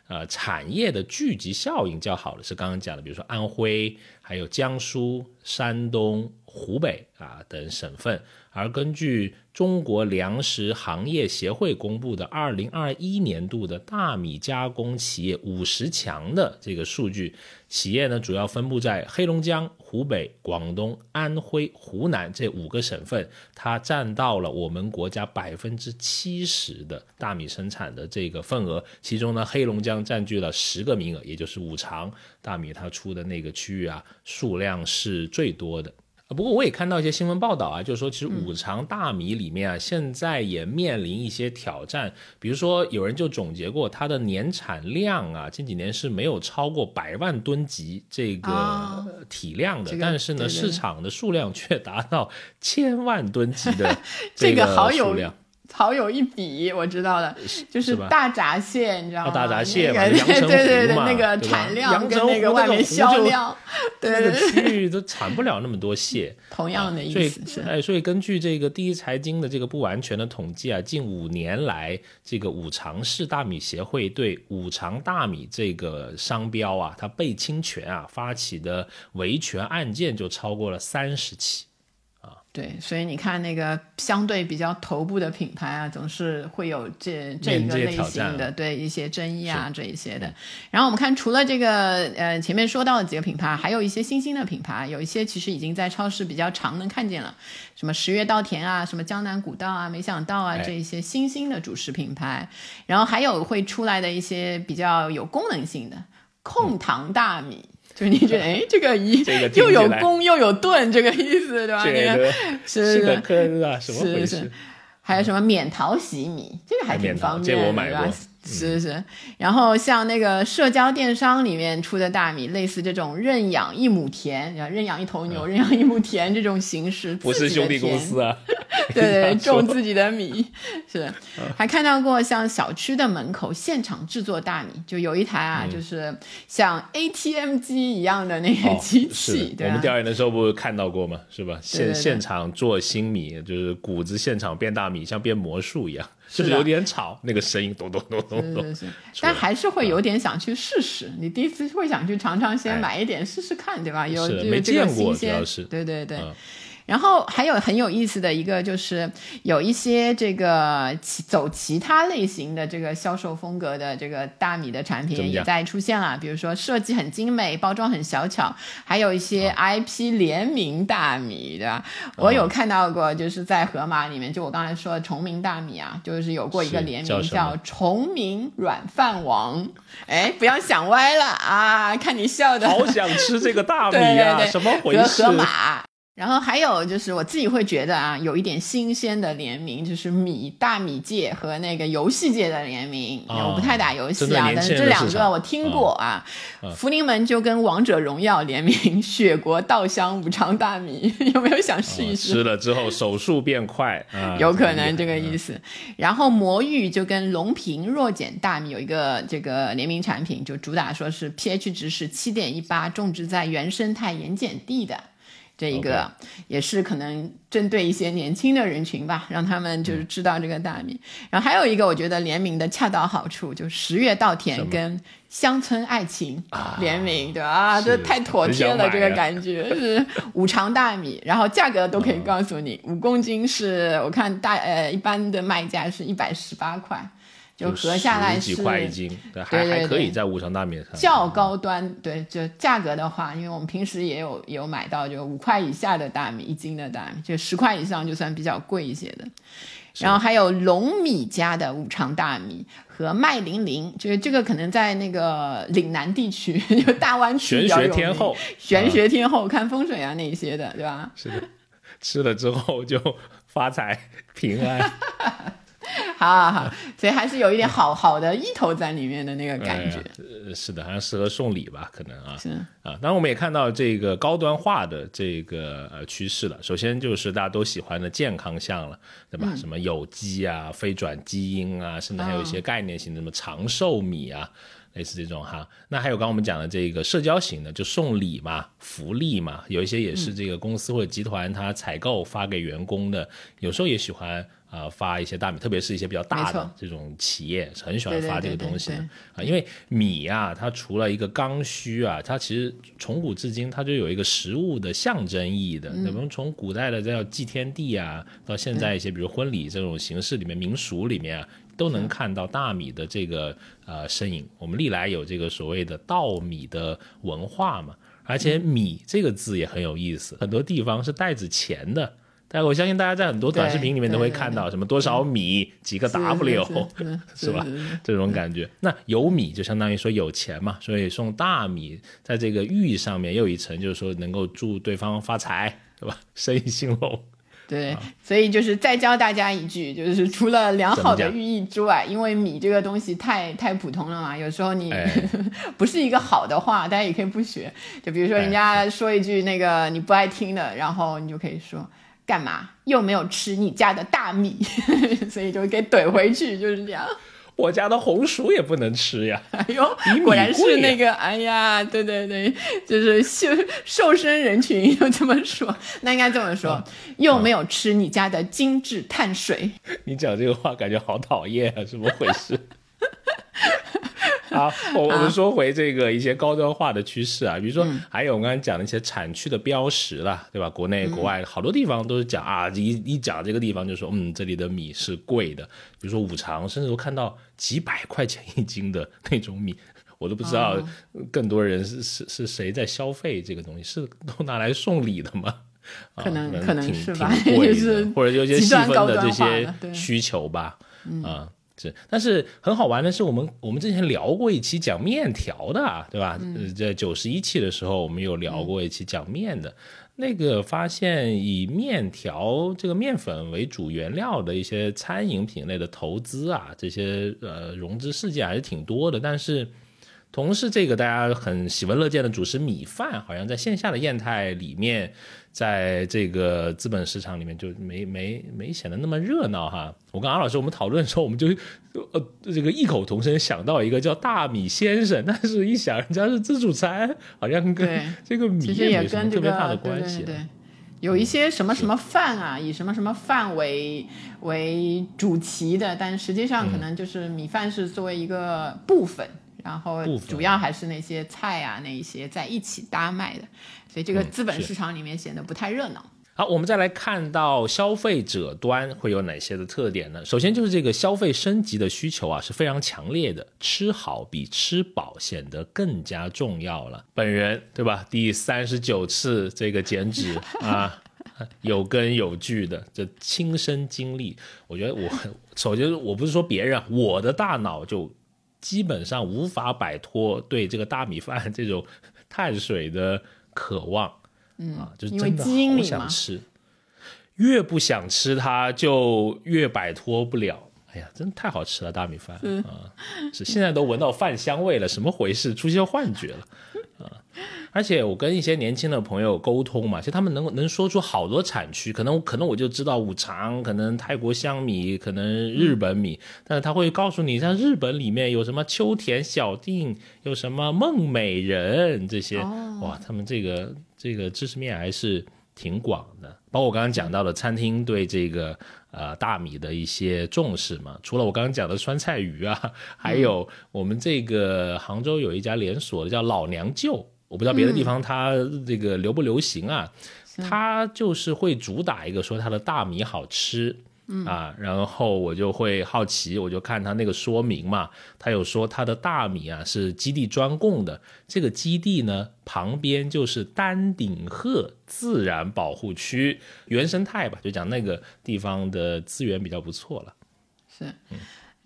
呃，产业的聚集效应较好的是刚刚讲的，比如说安徽、还有江苏、山东、湖北啊等省份。而根据中国粮食行业协会公布的二零二一年度的大米加工企业五十强的这个数据，企业呢主要分布在黑龙江、湖北、广东、安徽、湖南这五个省份，它占到了我们国家百分之七十的大米生产的这个份额。其中呢，黑龙江占据了十个名额，也就是五常大米它出的那个区域啊，数量是最多的。不过我也看到一些新闻报道啊，就是说其实五常大米里面啊，现在也面临一些挑战。比如说有人就总结过，它的年产量啊，近几年是没有超过百万吨级这个体量的，但是呢，市场的数量却达到千万吨级的 [LAUGHS] 这个数量。好有一比，我知道的，就是大闸蟹，你知道吗？大闸蟹嘛，阳澄湖对对对，那个产量跟那个外面销量，[LAUGHS] 对那个对对，区域都产不了那么多蟹。同样的意思是，哎，所以根据这个第一财经的这个不完全的统计啊，近五年来，这个五常市大米协会对五常大米这个商标啊，它被侵权啊发起的维权案件就超过了三十起。对，所以你看那个相对比较头部的品牌啊，总是会有这这一个类型的对一些争议啊这一些的。然后我们看，除了这个呃前面说到的几个品牌，还有一些新兴的品牌，有一些其实已经在超市比较常能看见了，什么十月稻田啊，什么江南古道啊，没想到啊哎这一些新兴的主食品牌，然后还有会出来的一些比较有功能性的控糖大米。就是你觉得，[LAUGHS] 哎，这个一又有起来功又有盾，这个意思对吧？这那个个是这个科啊，什么回事是是？还有什么免淘洗米，这个还挺方便的，这我买对吧过？是是，然后像那个社交电商里面出的大米，类似这种认养一亩田，然后认养一头牛、认养一亩田这种形式，嗯不是兄弟公司啊，[LAUGHS] 对对，[LAUGHS] 种自己的米是，还看到过像小区的门口现场制作大米，就有一台啊，就是像 ATM 机一样的那个哦机是器，对吧我们？调研的时候不是看到过吗？是吧？现现场做新米，就是谷子现场变大米，像变魔术一样，就是有点吵，那个声音咚咚咚咚咚。是是是，但还是会有点想去试试。你第一次会想去尝尝，先哎买一点试试看，对吧？有是没见过新鲜主要是对对对。嗯然后还有很有意思的一个，就是有一些这个其走其他类型的这个销售风格的这个大米的产品也在出现了，比如说设计很精美，包装很小巧，还有一些啊 IP 联名大米，对吧？我有看到过，就是在盒马里面，就我刚才说的崇明大米啊，就是有过一个联名叫崇明软饭王，哎，不要想歪了啊！看你笑的，好想吃这个大米对啊！[LAUGHS] 对对，什么回和事？盒马。然后还有就是我自己会觉得啊，有一点新鲜的联名，就是米大米界和那个游戏界的联名。哦我不太打游戏啊，但是这两个我听过啊。福临门就跟王者荣耀联名雪国稻香五常大米，[LAUGHS] 有没有想试一啊试？吃了之后手速变快啊，有可能这个个意思。然后魔芋就跟龙平弱碱大米有一个这个联名产品，就主打说是 pH 值是七点一八，种植在原生态盐碱地的。这一个也是可能针对一些年轻的人群吧，让他们就是知道这个大米。然后还有一个我觉得联名的恰到好处，就十月稻田跟乡村爱情啊联名，对吧？啊，这太妥帖了，这个啊感觉是五常大米，[LAUGHS] 然后价格都可以告诉你，五公斤是我看大呃一般的卖价是一百十八块，就合下来是几块一斤，对还还可以在五常大米上较高端，对，就价格的话，因为我们平时也有有买到，就五块以下的大米，一斤的大米，就十块以上就算比较贵一些的。然后还有龙米家的五常大米和麦玲玲，就是这个可能在那个岭南地区，就大湾区比玄学天后，玄学天后看风水啊那些的，对吧？是的，吃了之后就发财平安，[LAUGHS] [LAUGHS] 好好好，所以还是有一点好好的意头在里面的那个感觉。呃是的，好像适合送礼吧，可能啊。是啊，当然我们也看到这个高端化的这个呃趋势了。首先就是大家都喜欢的健康项了，对吧？什么有机啊、非转基因啊，甚至还有一些概念型的什么长寿米啊。类似这种哈，那还有刚刚我们讲的这个社交型的，就送礼嘛、福利嘛，有一些也是这个公司或者集团它采购发给员工的，有时候也喜欢啊、呃发一些大米，特别是一些比较大的这种企业是很喜欢发这个东西啊，因为米啊，它除了一个刚需啊，它其实从古至今它就有一个食物的象征意义的。嗯我们从古代的叫祭天地啊，到现在一些比如婚礼这种形式里面、民俗里面啊，都能看到大米的这个呃身影。我们历来有这个所谓的稻米的文化嘛，而且嗯米这个字也很有意思，很多地方是带着钱的。但我相信大家在很多短视频里面都会看到什么多少米几个 W，是 [LAUGHS] 吧？这种感觉。那有米就相当于说有钱嘛，所以送大米，在这个寓意上面又一层，就是说能够祝对方发财，对吧？[LAUGHS] 生意兴隆。对，所以就是再教大家一句，就是除了良好的寓意之外，因为米这个东西太太普通了嘛，有时候你、哎 [LAUGHS] 不是一个好的话，大家也可以不学。就比如说人家说一句那个你不爱听的，然后你就可以说。干嘛？又没有吃你家的大米，[LAUGHS] 所以就给怼回去，就是这样。我家的红薯也不能吃呀！哎呦，果然是那个，哎呀，对对对，就是瘦瘦身人群又这么说，那应该这么说，又没有吃你家的精致碳水。你讲这个话感觉好讨厌啊，怎么回事？好，我我们说回这个一些高端化的趋势啊，比如说还有我刚才讲的一些产区的标识啦，对吧？国内国外好多地方都是讲啊，一一讲这个地方就说，嗯，这里的米是贵的，比如说五常，甚至都看到几百块钱一斤的那种米，[LAUGHS] 我都不知道更多人是是是谁在消费这个东西，是都拿来送礼的吗？[LAUGHS] 可能可能是吧，就是或者有些细分的这些需求吧，啊。是，但是很好玩的是，我们我们之前聊过一期讲面条的，对吧？在九十一期的时候，我们有聊过一期讲面的，那个发现以面条这个面粉为主原料的一些餐饮品类的投资啊，这些呃融资事件还是挺多的，但是。同时，这个大家很喜闻乐见的主食米饭，好像在线下的业态里面，在这个资本市场里面就没没没显得那么热闹哈。我跟阿老师我们讨论的时候，我们就呃这个异口同声想到一个叫大米先生，但是一想人家是自助餐，好像跟这个米也没什么特别大的关系。对，有一些什么什么饭啊，以什么什么饭为为主题的，但实际上可能就是米饭是作为一个部分。然后主要还是那些菜啊，那一些在一起搭卖的，所以这个资本市场里面显得不太热闹。好，我们再来看到消费者端会有哪些的特点呢？首先就是这个消费升级的需求啊是非常强烈的，吃好比吃饱显得更加重要了。本人对吧？第三十九次这个减脂 [LAUGHS] 啊，有根有据的这亲身经历，我觉得我首先我不是说别人，我的大脑就。基本上无法摆脱对这个大米饭这种碳水的渴望，嗯啊，就是真的好想吃，越不想吃它就越摆脱不了。哎呀，真的太好吃了大米饭啊！是现在都闻到饭香味了，什么回事？出现幻觉了啊！而且我跟一些年轻的朋友沟通嘛，其实他们能能说出好多产区，可能可能我就知道五常，可能泰国香米，可能日本米，但是他会告诉你，像日本里面有什么秋田小定，有什么梦美人这些，哇，他们这个这个知识面还是挺广的。包括我刚刚讲到的餐厅对这个呃大米的一些重视嘛，除了我刚刚讲的酸菜鱼啊，还有我们这个杭州有一家连锁的叫老娘舅。我不知道别的地方它这个流不流行啊？它就是会主打一个说它的大米好吃，啊，然后我就会好奇，我就看他那个说明嘛，他有说他的大米啊是基地专供的，这个基地呢旁边就是丹顶鹤自然保护区，原生态吧，就讲那个地方的资源比较不错了，是。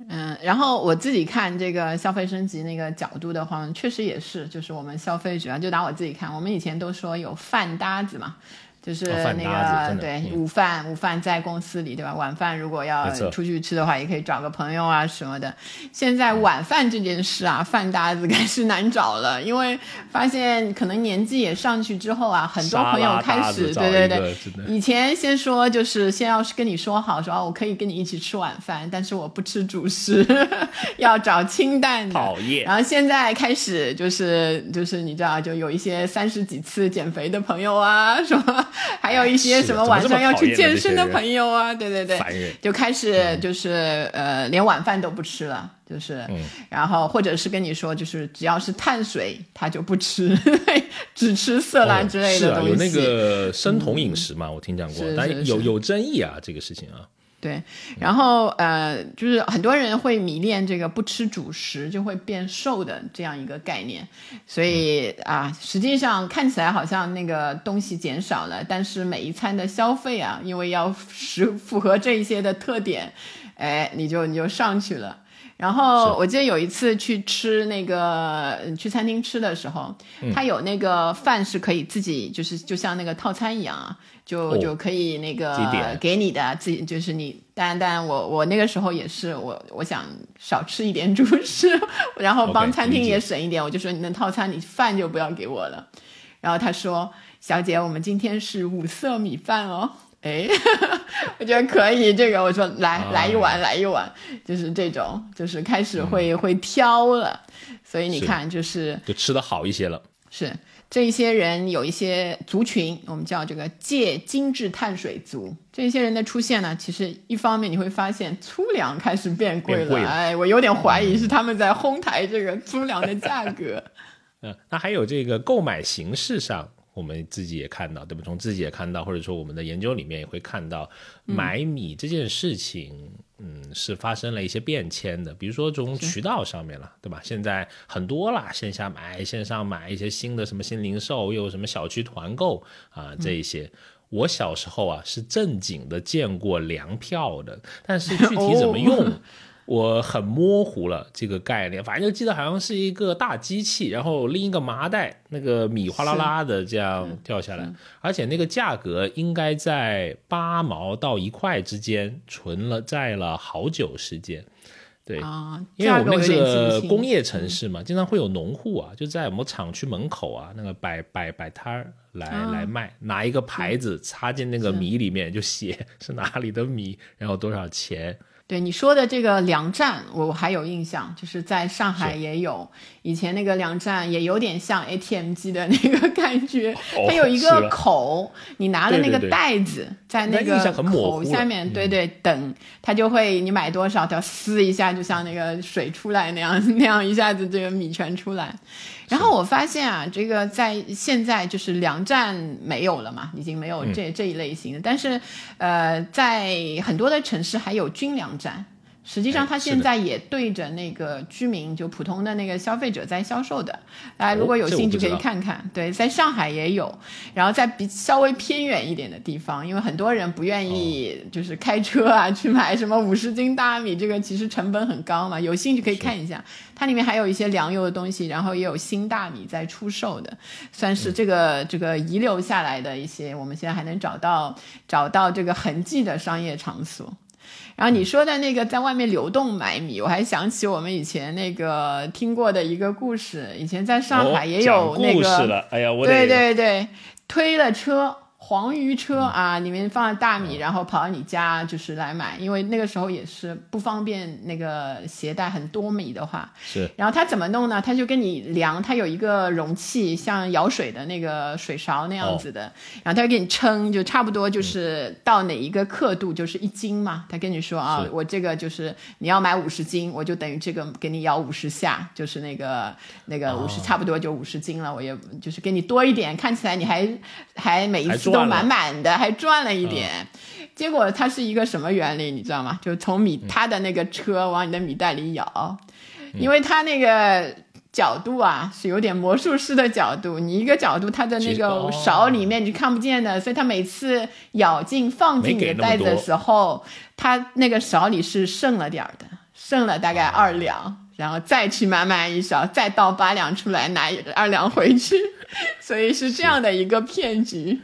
嗯，然后我自己看这个消费升级那个角度的话，确实也是，就是我们消费者就拿我自己看，我们以前都说有饭搭子嘛。就是那个对午饭，午饭在公司里对吧？晚饭如果要出去吃的话，也可以找个朋友啊什么的。现在晚饭这件事啊，饭搭子开始难找了，因为发现可能年纪也上去之后啊，很多朋友开始对对对，以前先说就是先要是跟你说好说啊，我可以跟你一起吃晚饭，但是我不吃主食，[LAUGHS] 要找清淡的。讨厌。然后现在开始就是就是你知道，就有一些三十几次减肥的朋友啊什么。[LAUGHS] 还有一些什么晚上要去健身的朋友啊，对对对，就开始就是呃，连晚饭都不吃了，就是，然后或者是跟你说，就是只要是碳水他就不吃，[LAUGHS] 只吃色拉之类的东西。有那个生酮饮食嘛，我听讲过，但有有争议啊，这个事情啊。对，然后呃，就是很多人会迷恋这个不吃主食就会变瘦的这样一个概念，所以啊，实际上看起来好像那个东西减少了，但是每一餐的消费啊，因为要符符合这一些的特点，哎，你就你就上去了。然后我记得有一次去吃那个去餐厅吃的时候，他有那个饭是可以自己就是就像那个套餐一样啊。就就可以那个给你的自己就是你，但但我我那个时候也是我我想少吃一点主食，然后帮餐厅也省一点，我就说你那套餐你饭就不要给我了。然后他说：“小姐，我们今天是五色米饭哦。”哎，[LAUGHS] 我觉得可以，这个我说来啊来一碗，来一碗，就是这种，就是开始会、会挑了。所以你看，就是就吃的好一些了。是这一些人有一些族群，我们叫这个借精致碳水族。这些人的出现呢，其实一方面你会发现粗粮开始变贵了，变贵了哎，我有点怀疑是他们在哄抬这个粗粮的价格。[LAUGHS] 嗯，那还有这个购买形式上，我们自己也看到，对吧？从自己也看到，或者说我们的研究里面也会看到，买米这件事情，嗯，是发生了一些变迁的。比如说从渠道上面了，对吧？现在很多啦，线下买、线上买一些新的什么新零售，又有什么小区团购啊，这一些。我小时候啊是正经的见过粮票的，但是 [LAUGHS] 具体怎么用，我很模糊了这个概念。反正就记得好像是一个大机器，然后拎一个麻袋，那个米哗啦啦的这样掉下来，而且那个价格应该在八毛到一块之间，存了在了好久时间。对，啊，因为我们那个工业城市嘛，经常会有农户啊，就在我们厂区门口啊，那个摆摆摆摊儿来、啊来卖，拿一个牌子插进那个米里面，就写是哪里的米，然后多少钱。对你说的这个粮站，我还有印象，就是在上海也有。以前那个粮站也有点像 ATM 机的那个 [LAUGHS] 感觉，哦它有一个口，你拿了那个对对对袋子在那个口下面，嗯对对，等它就会你买多少，它撕一下，就像那个水出来那样，[LAUGHS] 那样一下子这个米全出来。然后我发现啊，这个在现在就是粮站没有了嘛，已经没有嗯。这、这一类型的，但是呃，在很多的城市还有军粮站。实际上，它现在也对着那个居民，就普通的那个消费者在销售的。大家如果有兴趣可以看看。对，在上海也有，然后在比稍微偏远一点的地方，因为很多人不愿意哦就是开车啊、去买什么五十斤大米，这个其实成本很高嘛。有兴趣可以看一下，它里面还有一些粮油的东西，然后也有新大米在出售的，算嗯是这个、这个遗留下来的一些，我们现在还能找到找到这个痕迹的商业场所。然后你说的那个在外面流动买米，我还想起我们以前那个听过的一个故事。以前在上海也有哦那个，讲故事了，哎呀，我得对对对，推了车。黄鱼车嗯。啊，里面放了大米，然后跑到你家就是来买，因为那个时候也是不方便那个携带很多米的话，是。然后他怎么弄呢？他就跟你量，他有一个容器，像舀水的那个水勺那样子的，然后他给你称，就差不多就是到哪一个刻度就是一斤嘛。他跟你说啊，我这个就是你要买五十斤，我就等于这个给你舀五十下，就是那个那个五十、哦。差不多就五十斤了。我也就是给你多一点，看起来你还还每一还次都满满的，还赚了一点。结果它是一个什么原理，你知道吗？就从米嗯它的那个车往你的米袋里舀，因为它那个角度啊是有点魔术师的角度，你一个角度它的那个勺里面你看不见的，所以它每次舀进放进你的袋子的时候，它那个勺里是剩了点儿的，剩了大概二两。然后再去满满一勺，再倒八两出来，拿二两回去，[LAUGHS] 所以是这样的一个骗局。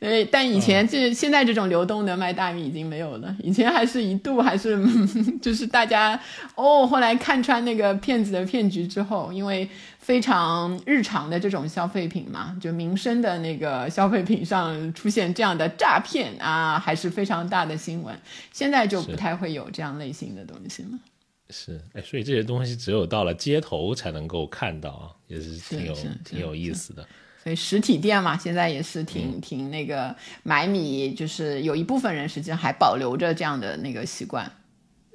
呃，但以前这、现在这种流动的卖大米已经没有了，以前还是一度还是 [LAUGHS] 就是大家哦，后来看穿那个骗子的骗局之后，因为非常日常的这种消费品嘛，就民生的那个消费品上出现这样的诈骗啊，还是非常大的新闻。现在就不太会有这样类型的东西了。是，哎，所以这些东西只有到了街头才能够看到啊，也是挺挺有意思的。所以实体店嘛，现在也是嗯挺挺那个买米，就是有一部分人实际上还保留着这样的那个习惯。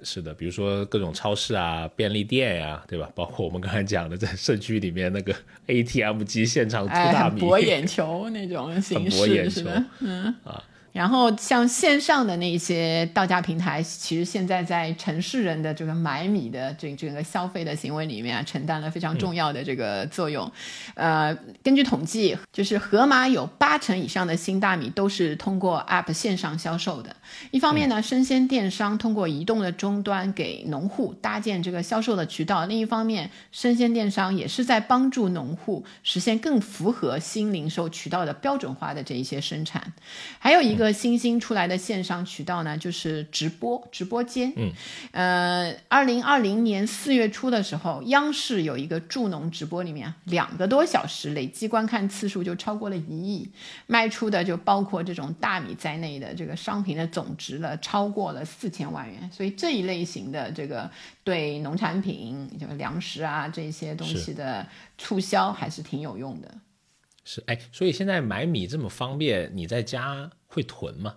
是的，比如说各种超市啊、便利店呀、对吧？包括我们刚才讲的，在社区里面那个 ATM 机现场出哎，大米，很博眼球那种形很博眼球式是的，嗯啊。然后像线上的那些到家平台，其实现在在城市人的这个买米的这这个消费的行为里面啊，承担了非常重要的这个作用。呃，根据统计，就是盒马有八成以上的新大米都是通过 App 线上销售的。一方面呢，生鲜电商通过移动的终端给农户搭建这个销售的渠道；另一方面，生鲜电商也是在帮助农户实现更符合新零售渠道的标准化的这一些生产。还有一个。个新兴出来的线上渠道呢，就是直播直播间。嗯，呃，二零二零年四月初的时候，央视有一个助农直播，里面两个多小时，累计观看次数就超过了一亿，卖出的就包括这种大米在内的这个商品的总值了，超过了四千万元。所以这一类型的这个对农产品，就是粮食啊这些东西的促销，还是挺有用的。是哎，所以现在买米这么方便，你在家会囤吗？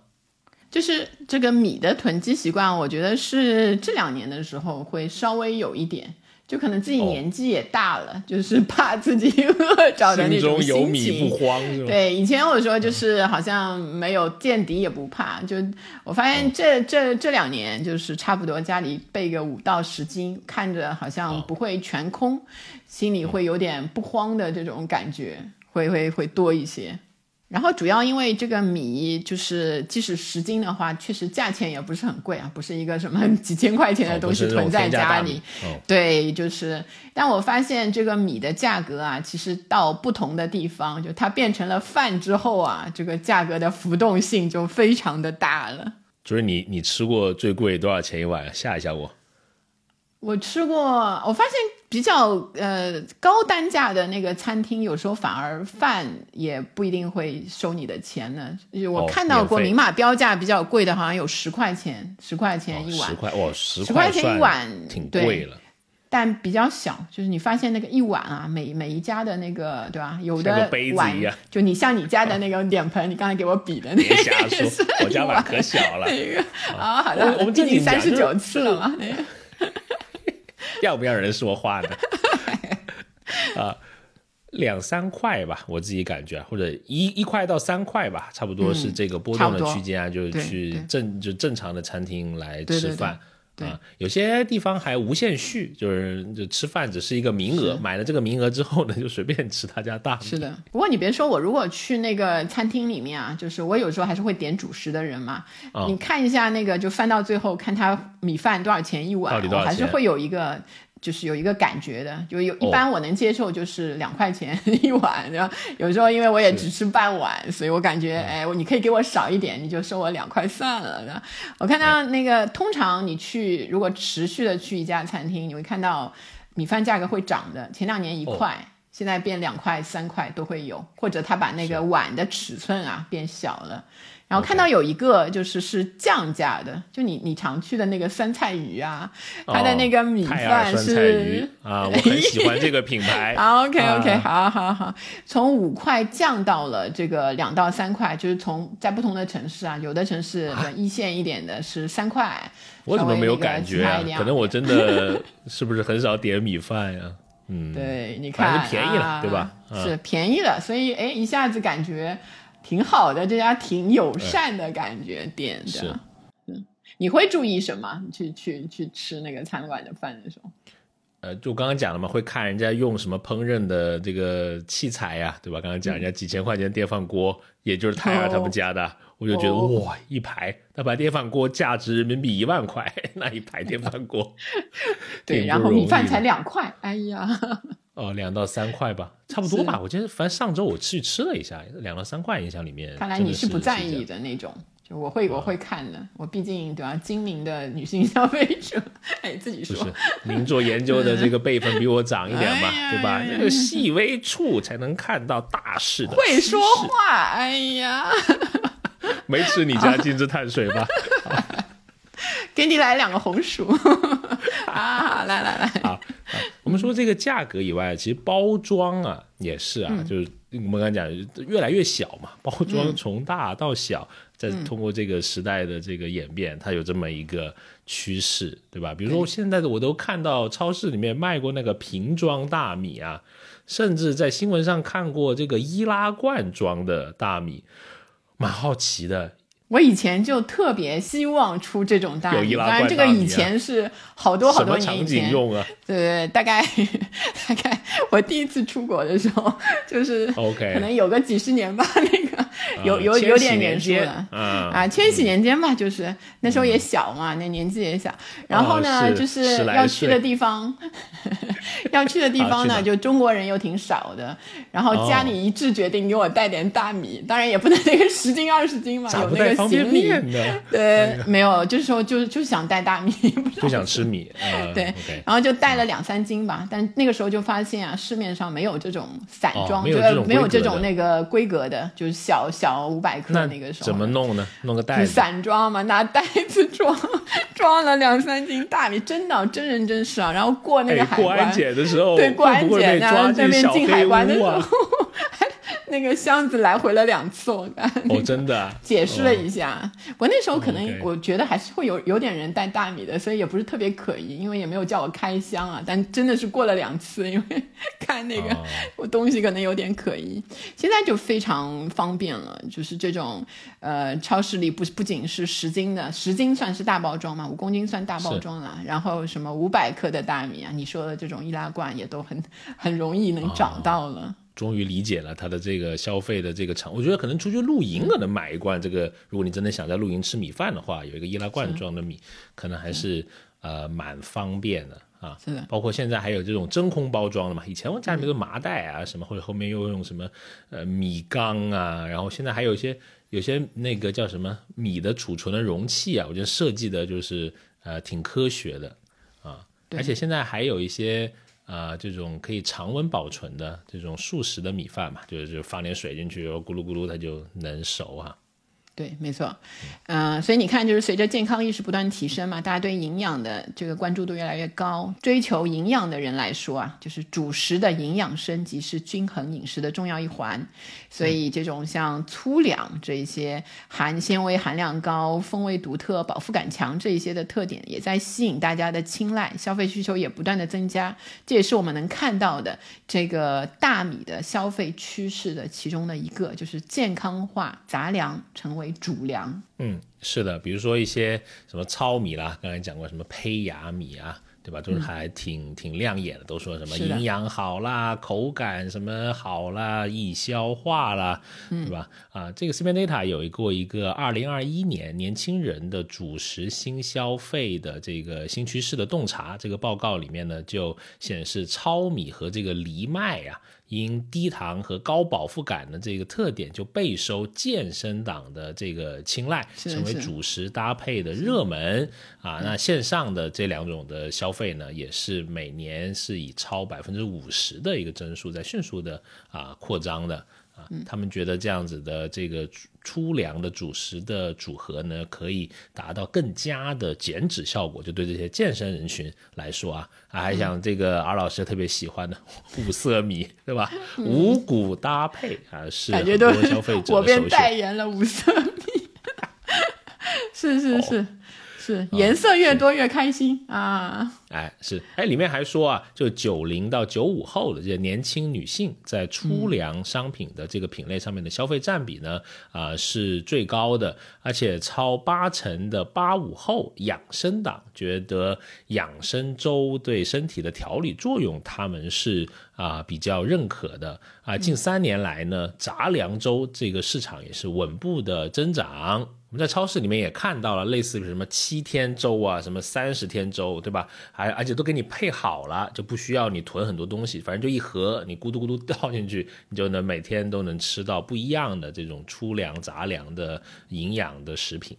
就是这个米的囤积习惯，我觉得是这两年的时候会稍微有一点，就可能自己年纪也大了，就是 [LAUGHS] 怕自己饿着的那种心中有米不慌，对，以前我说就是好像没有见底也不怕，就我发现这这这两年就是差不多家里备个五到十斤，看着好像不会全空，心里会有点不慌的这种感觉。会会会多一些，然后主要因为这个米就是即使十斤的话，确实价钱也不是很贵啊，不是一个什么几千块钱的东西囤在家里。对，就是，但我发现这个米的价格啊，其实到不同的地方，就它变成了饭之后啊，这个价格的浮动性就非常的大了。就是你你吃过最贵多少钱一碗？吓一吓我。我吃过，我发现比较呃高单价的那个餐厅，有时候反而饭也不一定会收你的钱呢。我看到过明码标价比较贵的，好像有十块钱，十块钱一碗。十块哦，十块钱一碗，挺贵了。但比较小，就是你发现那个一碗啊，每每一家的那个对吧？有的碗就你像你家的那个脸盆，你刚才给我比的那个，[LAUGHS] 我家碗可小了。[LAUGHS] 那个啊，好的，我们这经三十九次了嘛。那个。要不要人说话呢？[LAUGHS] 啊，两三块吧，我自己感觉，或者一一块到三块吧，差不多是这个波动的区间啊，就是去正就正常的餐厅来吃饭。啊，有些地方还无限续，就是就吃饭只是一个名额，买了这个名额之后呢，就随便吃他家大。是的，不过你别说，我如果去那个餐厅里面啊，就是我有时候还是会点主食的人嘛。你看一下那个，就翻到最后看他米饭多少钱一碗，我还是会有一个。就是有一个感觉的，就有一般我能接受，就是两块钱 [LAUGHS] 一碗，对吧？有时候因为我也只吃半碗，所以我感觉，哎，你可以给我少一点，你就收我两块算了。我看到那个，通常你去如果持续的去一家餐厅，你会看到米饭价格会涨的。前两年一块，现在变两块、三块都会有，或者他把那个碗的尺寸啊变小了。然后看到有一个就是是降价的，就你你常去的那个酸菜鱼啊，它的那个米饭是啊，我很喜欢这个品牌。[LAUGHS] OK OK，好好好，从五块降到了这个两到三块，就是从在不同的城市啊，有的城市一线一点的是三块。我怎么没有感觉啊？可能我真的是不是很少点米饭呀？嗯，[LAUGHS] 对，你看便宜了，对吧？是便宜了，所以哎，一下子感觉。挺好的，这家挺友善的感觉点的。嗯，你会注意什么？去去去吃那个餐馆的饭的时候？呃，就刚刚讲了嘛，会看人家用什么烹饪的这个器材呀，对吧？刚刚讲人家几千块钱电饭锅，也就是泰尔他们家的，我就觉得哇，一排那把电饭锅价值人民币一万块，[LAUGHS] 那一排电饭锅，[LAUGHS] 对，然后米饭才两块，哎呀。哦，两到三块吧，差不多吧。我记得，反正上周我去吃了一下，两到三块印象里面。看来你是不在意的那种，就我会我会看的。我毕竟对吧，精明的女性消费者，哎，自己说。是您做研究的这个辈分比我长一点嘛，对吧？这个细微处才能看到大事的。会说话，哎呀，[LAUGHS] 没吃你家精致碳水吧？[LAUGHS] 给你来两个红薯 [LAUGHS] 啊！来来来，好。我们说这个价格以外，其实包装啊也是啊，就是我们刚才讲越来越小嘛，[LAUGHS] 包装从大到小，在通过这个时代的这个演变，它有这么一个趋势，对吧？比如说现在的我都看到超市里面卖过那个瓶装大米啊，甚至在新闻上看过这个易拉罐装的大米，蛮好奇的。我以前就特别希望出这种大米，当然这个以前是好多好多年以前。用啊？对对，大概 [LAUGHS] 大概我第一次出国的时候，就是 OK，可能有个几十年吧，那个有有有点年纪了。啊，千禧年间吧，就是那时候也小嘛，那年纪也小。然后呢，就是 [LAUGHS] 要去的地方，要去的地方呢，就中国人又挺少的，然后家里一致决定给我带点大米，当然也不能 [LAUGHS] 那个十斤二十斤嘛，有那个行李。[LAUGHS] 对，没有，就是说就就想带大米，不想吃米。呃对然后就带了两三斤吧，但那个时候就发现啊，市面上没有这种散装，就哦没有这种那个规格的，就是小小五百克那那个时候。怎么弄呢？弄个袋子。散装嘛，拿袋子装，装了两三斤大米，真的真人真事啊。然后过那个哎，海关，过安检的时候，对，过安检抓啊，那边进海关的时候那个箱子来回了两次，我看。哦，真的啊。解释了一下，我那时候可能我觉得还是会有有点人带大米的，所以也不是特别可疑，因为也没有叫我开箱啊。但真的是过了两次，因为 [LAUGHS] 看那个、哦我东西可能有点可疑。现在就非常方便了，就是这种呃超市里不不仅是十斤的，十斤算是大包装嘛，五公斤算大包装了，然后什么五百克的大米啊，你说的这种易拉罐也都很很容易能找到了。终于理解了他的这个消费的这个场，我觉得可能出去露营，可能买一罐这个，如果你真的想在露营吃米饭的话，有一个易拉罐装的米，可能还是呃蛮方便的啊。是的包括现在还有这种真空包装的嘛，以前我家里面都是麻袋啊什么，或者后面又用什么呃米缸啊，然后现在还有一些有些那个叫什么米的储存的容器啊，我觉得设计的就是呃挺科学的啊，而且现在还有一些。啊、这种可以常温保存的这种速食的米饭嘛，就是就放点水进去，然后咕噜咕噜它就能熟哈、对，没错，嗯、所以你看，就是随着健康意识不断提升嘛，大家对营养的这个关注度越来越高。追求营养的人来说啊，就是主食的营养升级是均衡饮食的重要一环。所以这种像粗粮这一些含纤维含量高、风味独特、饱腹感强这一些的特点，也在吸引大家的青睐，消费需求也不断的增加。这也是我们能看到的这个大米的消费趋势的其中的一个，就是健康化杂粮成为主粮。嗯，是的，比如说一些什么糙米啦，刚才讲过什么胚芽米啊，对吧？都是还挺、挺亮眼的，都说什么营养好啦，口感什么好啦，易消化啦，嗯对吧？啊，这个 c b n Data 有一过一个二零二一年年轻人的主食新消费的这个新趋势的洞察，这个报告里面呢就显示糙米和这个藜麦啊。因低糖和高饱腹感的这个特点，就备受健身党的这个青睐，成为主食搭配的热门。啊。那线上的这两种的消费呢，也是每年是以超百分之五十的一个增速在迅速的啊扩张的啊。他们觉得这样子的这个粗粗粮的主食的组合呢，可以达到更加的减脂效果，就对这些健身人群来说啊，啊还想这个尔老师特别喜欢的五色米，[LAUGHS] 对吧？五谷搭配啊，是很多消费者。[LAUGHS] 代言了五色米，[LAUGHS] 是是是、哦是，颜色越多越开心啊！哎，是，哎，里面还说啊，就九零到九五后的这些年轻女性，在粗粮商品的这个品类上面的消费占比呢，啊、是最高的，而且超八成的八五后养生党觉得养生粥对身体的调理作用，他们是啊、比较认可的啊、近三年来呢，杂粮粥这个市场也是稳步的增长。我们在超市里面也看到了类似于什么七天粥啊，什么三十天粥，对吧？还而且都给你配好了，就不需要你囤很多东西，反正就一盒，你咕嘟咕嘟倒进去，你就能每天都能吃到不一样的这种粗粮、杂粮的营养的食品。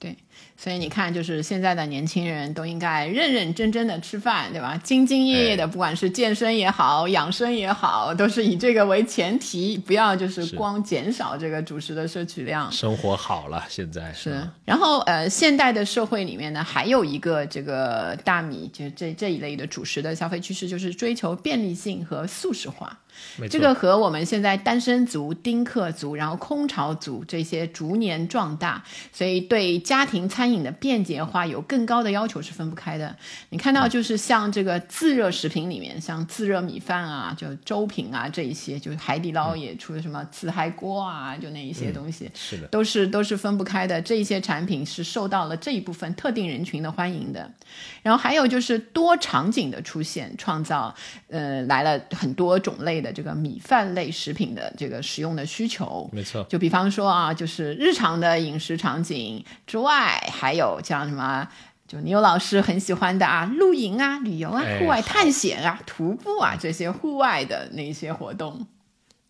对，所以你看，就是现在的年轻人都应该认认真真的吃饭，对吧？兢兢业业的，不管是健身也好，养生也好，都是以这个为前提，不要就是是光减少这个主食的摄取量。生活好了，现在是嗯，然后呃，现代的社会里面呢，还有一个这个大米，就是这这一类的主食的消费趋势，就是追求便利性和素食化。这个和我们现在单身族、丁克族，然后空巢族这些逐年壮大，所以对家庭餐饮的便捷化有更高的要求是分不开的。你看到就是像这个自热食品里面，像自热米饭啊，就粥品啊这一些，就是海底捞也出了什么自嗨锅啊，就那一些东西。是的，都是都是分不开的。这一些产品是受到了这一部分特定人群的欢迎的。然后还有就是多场景的出现，创造呃来了很多种类的这个米饭类食品的这个使用的需求。没错，就比方说啊，就是日常的饮食场景之外，还有像什么就牛老师很喜欢的啊，露营啊、旅游啊、哎户外探险啊、徒步啊这些户外的那些活动。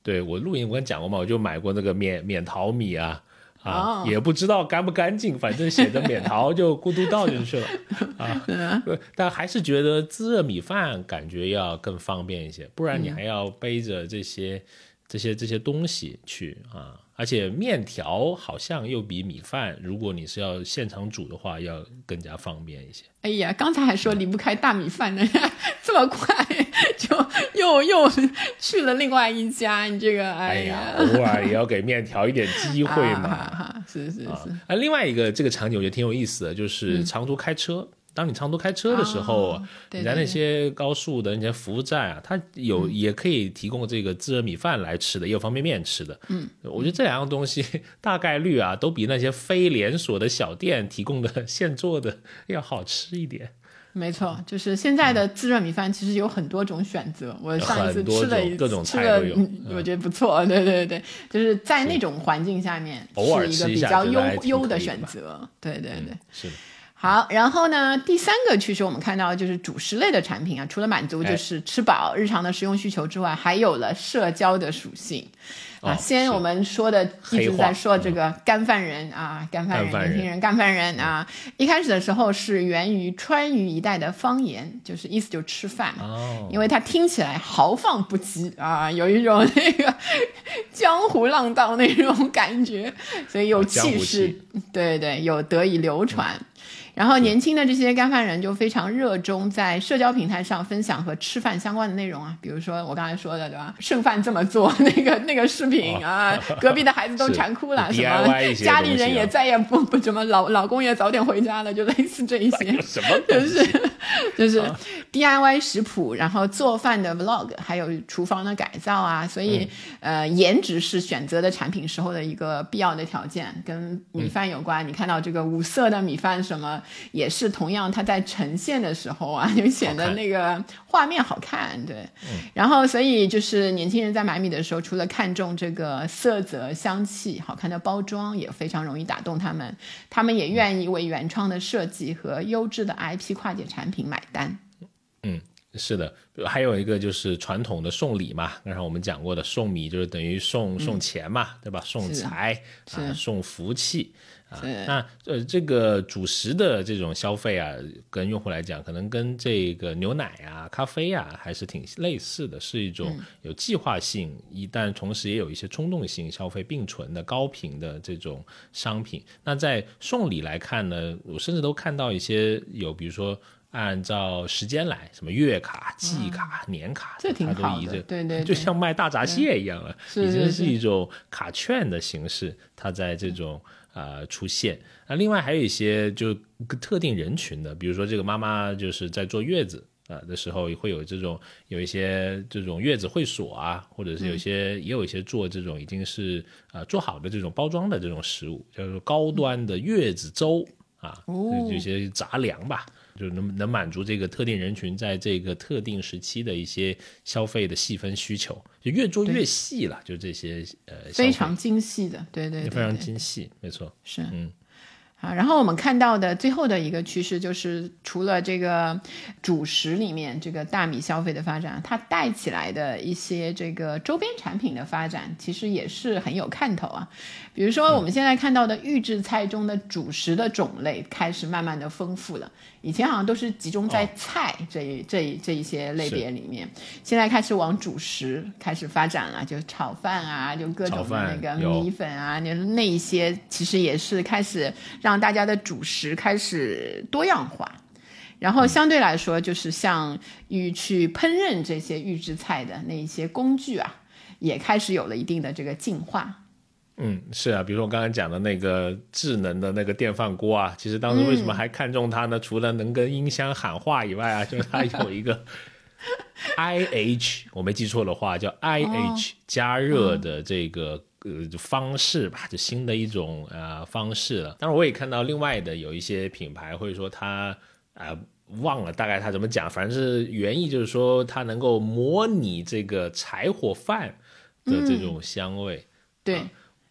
对我露营，我跟你讲过嘛，我就买过那个免免淘米啊。啊，哦也不知道干不干净，反正写着免淘就咕嘟倒进去了啊。[LAUGHS] 呃但还是觉得自热米饭感觉要更方便一些，不然你还要背着这些、这些这些东西去啊。而且面条好像又比米饭，如果你是要现场煮的话，要更加方便一些。哎呀，刚才还说离不开大米饭呢，[LAUGHS] 这么快就又又去了另外一家，你这个哎哎呀，偶尔也要给面条一点机会嘛。是是啊是，，啊，另外一个这个场景我觉得挺有意思的，就是长途开车。当你长途开车的时候，你在那些高速的那些服务站啊，它有、也可以提供这个自热米饭来吃的，也有方便面吃的。嗯，我觉得这两样东西 [LAUGHS] 大概率啊，都比那些非连锁的小店提供的现做的要好吃一点。没错，就是现在的自热米饭其实有很多种选择。我上一次吃了一种各种吃了菜都有嗯我觉得不错。对对对，就是在那种环境下面偶尔是一个比较优优的选择。对对对。是的，好，然后呢，第三个趋势我们看到就是主食类的产品啊，除了满足哎就是吃饱日常的食用需求之外，还有了社交的属性。啊，先我们说的一直在说这个干饭人啊，干饭人，年轻人干饭人啊。一开始的时候是源于川渝一带的方言，就是意思就是吃饭。哦，因为它听起来豪放不羁啊，有一种那个江湖浪荡那种感觉，所以有气势，对对，有得以流传。然后年轻的这些干饭人就非常热衷在社交平台上分享和吃饭相关的内容啊，比如说我刚才说的对吧？剩饭这么做那个 [LAUGHS] 那个视频啊，隔壁的孩子都馋哭了，什么家里人也再也不 [LAUGHS] 不怎么老老公也早点回家了，就类似这一些。[LAUGHS] 什么就是就是 DIY 食谱，然后做饭的 vlog，还有厨房的改造啊，所以、呃，颜值是选择的产品时候的一个必要的条件，跟米饭有关。你看到这个五色的米饭什么，也是同样，它在呈现的时候啊，就显得那个画面好看，对。然后所以就是年轻人在买米的时候，除了看重这个色泽、香气、好看的包装，也非常容易打动他们。他们也愿意为原创的设计和优质的 IP 跨界产品买单。嗯，是的，还有一个就是传统的送礼嘛，刚才我们讲过的送米就是等于送送钱嘛，对吧？送财啊，送福气啊。那呃，这个主食的这种消费啊，跟用户来讲，可能跟这个牛奶啊、咖啡啊还是挺类似的，是一种有计划性，一旦同时也有一些冲动性消费并存的高频的这种商品。那在送礼来看呢，我甚至都看到一些有，比如说。按照时间来，什么月卡、季卡、年卡，这挺好的对对对就像卖大闸蟹一样了，已经是一种卡券的形式，它在这种呃出现。那另外还有一些就特定人群的，比如说这个妈妈就是在坐月子。啊、的时候会有这种有一些这种月子会所啊，或者是有一些、也有一些做这种已经是呃做好的这种包装的这种食物，叫做高端的月子粥啊，有些杂粮吧，就能能满足这个特定人群在这个特定时期的一些消费的细分需求，就越做越细了，就这些呃非常精细的，对对对非常精细，没错，是，嗯。啊，然后我们看到的最后的一个趋势就是，除了这个主食里面这个大米消费的发展，它带起来的一些这个周边产品的发展，其实也是很有看头啊。比如说我们现在看到的预制菜中的主食的种类开始慢慢的丰富了，以前好像都是集中在菜这一、这一这一些类别里面，现在开始往主食开始发展了，就炒饭啊，就各种的那个米粉啊，那那一些其实也是开始让大家的主食开始多样化。然后相对来说，就是像与去烹饪这些预制菜的那一些工具啊，也开始有了一定的这个进化。嗯，是啊，比如说我刚才讲的那个智能的那个电饭锅啊，其实当时为什么还看中它呢？除了能跟音箱喊话以外啊，就是它有一个 [LAUGHS] IH，我没记错的话叫 IH 加热的这个。呃，方式吧，就新的一种呃方式了。当然，我也看到另外的有一些品牌，或者说它呃忘了大概他怎么讲，反正是原意就是说它能够模拟这个柴火饭的这种香味。对，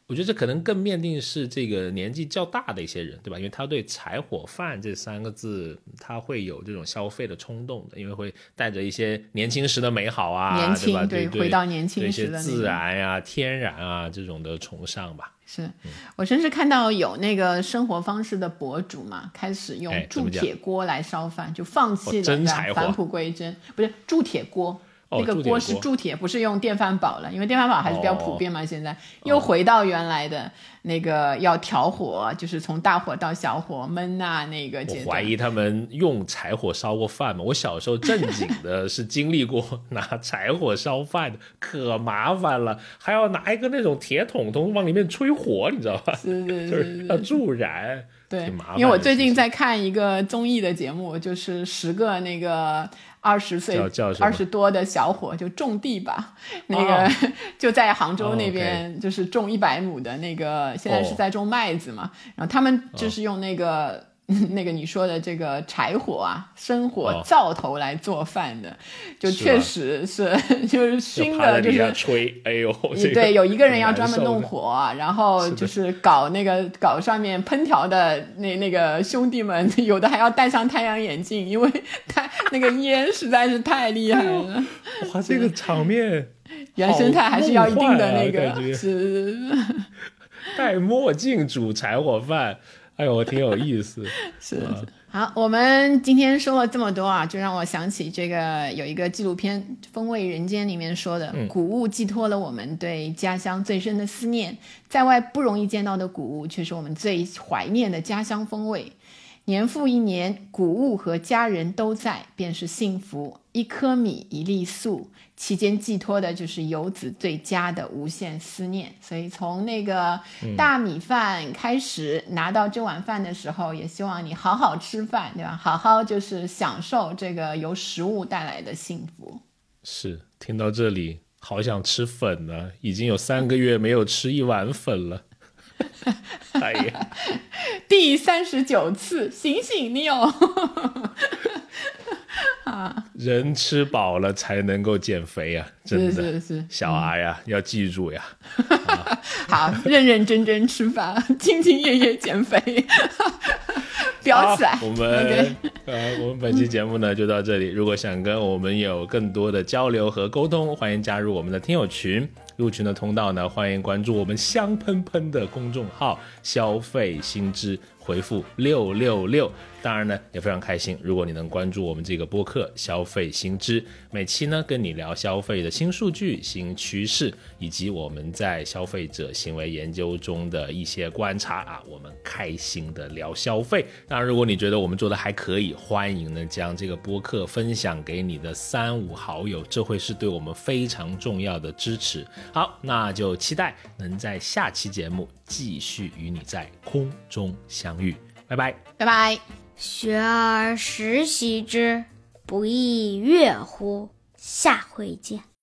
我觉得这可能更面定是这个年纪较大的一些人，对吧？因为他对“柴火饭”这三个字，他会有这种消费的冲动的，因为会带着一些年轻时的美好啊，年轻对吧？对对，回到年轻时的自然呀、天然啊这种的崇尚吧。是我甚至看到有那个生活方式的博主嘛，开始用铸铁锅来烧饭，就放弃哦了真柴火返璞归真，不是铸铁锅。哦那个锅锅是铸铁，不是用电饭煲了，因为电饭煲还是比较普遍嘛。现在又回到原来的那个要调火，就是从大火到小火焖啊那个我阶段。怀疑他们用柴火烧过饭吗？我小时候正经的是经历过拿柴火烧饭的，可麻烦了，还要拿一个那种铁桶桶往里面吹火，你知道吧？是是 [LAUGHS] 就是是要助燃，对因为我最近在看一个综艺的节目，就是十个那个二十岁二十多的小伙就种地吧，那个、哦。[LAUGHS] 就在杭州哦那边就是种一百亩的那个，现在是哦。在种麦子嘛，然后他们就是用那个。[LAUGHS] 那个你说的这个柴火啊，生火哦。灶头来做饭的，就确实是 [LAUGHS] 就是熏的，就是吹，哎呦，这个对，有一个人要专门弄火，然后就是搞那个搞上面烹调的那那个兄弟们，[LAUGHS] 有的还要戴上太阳眼镜，因为太那个烟实在是太厉害了，哇，这个场面原生态还是要一定的那个是。戴墨镜煮柴火饭，[LAUGHS] 哎呦，我挺有意思。[LAUGHS] 是。好，我们今天说了这么多啊，就让我想起这个有一个纪录片《风味人间》里面说的，谷物寄托了我们对家乡最深的思念，在外不容易见到的谷物，却是我们最怀念的家乡风味。年复一年，谷物和家人都在，便是幸福。一颗米，一粒粟，其间寄托的就是游子对家的无限思念。所以从那个大米饭开始拿到这碗饭的时候，也希望你好好吃饭，对吧？好好就是享受这个由食物带来的幸福。是，听到这里，好想吃粉呢，已经有三个月没有吃一碗粉了。[LAUGHS] 哎呀，第三十九次，醒醒，你有。[LAUGHS] 人吃饱了才能够减肥啊、真的。是是，小孩呀、要记住呀。[LAUGHS] 好，认认真真吃饭，兢兢业业减肥，飙起来。我们呃，我们本期节目呢就到这里。如果想跟我们有更多的交流和沟通，欢迎加入我们的听友群。入群的通道呢，欢迎关注我们香喷喷的公众号“消费新知”，回复六六六。当然呢，也非常开心，如果你能关注我们这个播客“消费新知”，每期呢跟你聊消费的新数据、新趋势，以及我们在消费者行为研究中的一些观察啊，我们开心的聊消费。当然，如果你觉得我们做的还可以，欢迎呢将这个播客分享给你的三五好友，这会是对我们非常重要的支持。好，那就期待能在下期节目继续与你在空中相遇，拜拜。拜拜。学而时习之，不亦乐乎？下回见。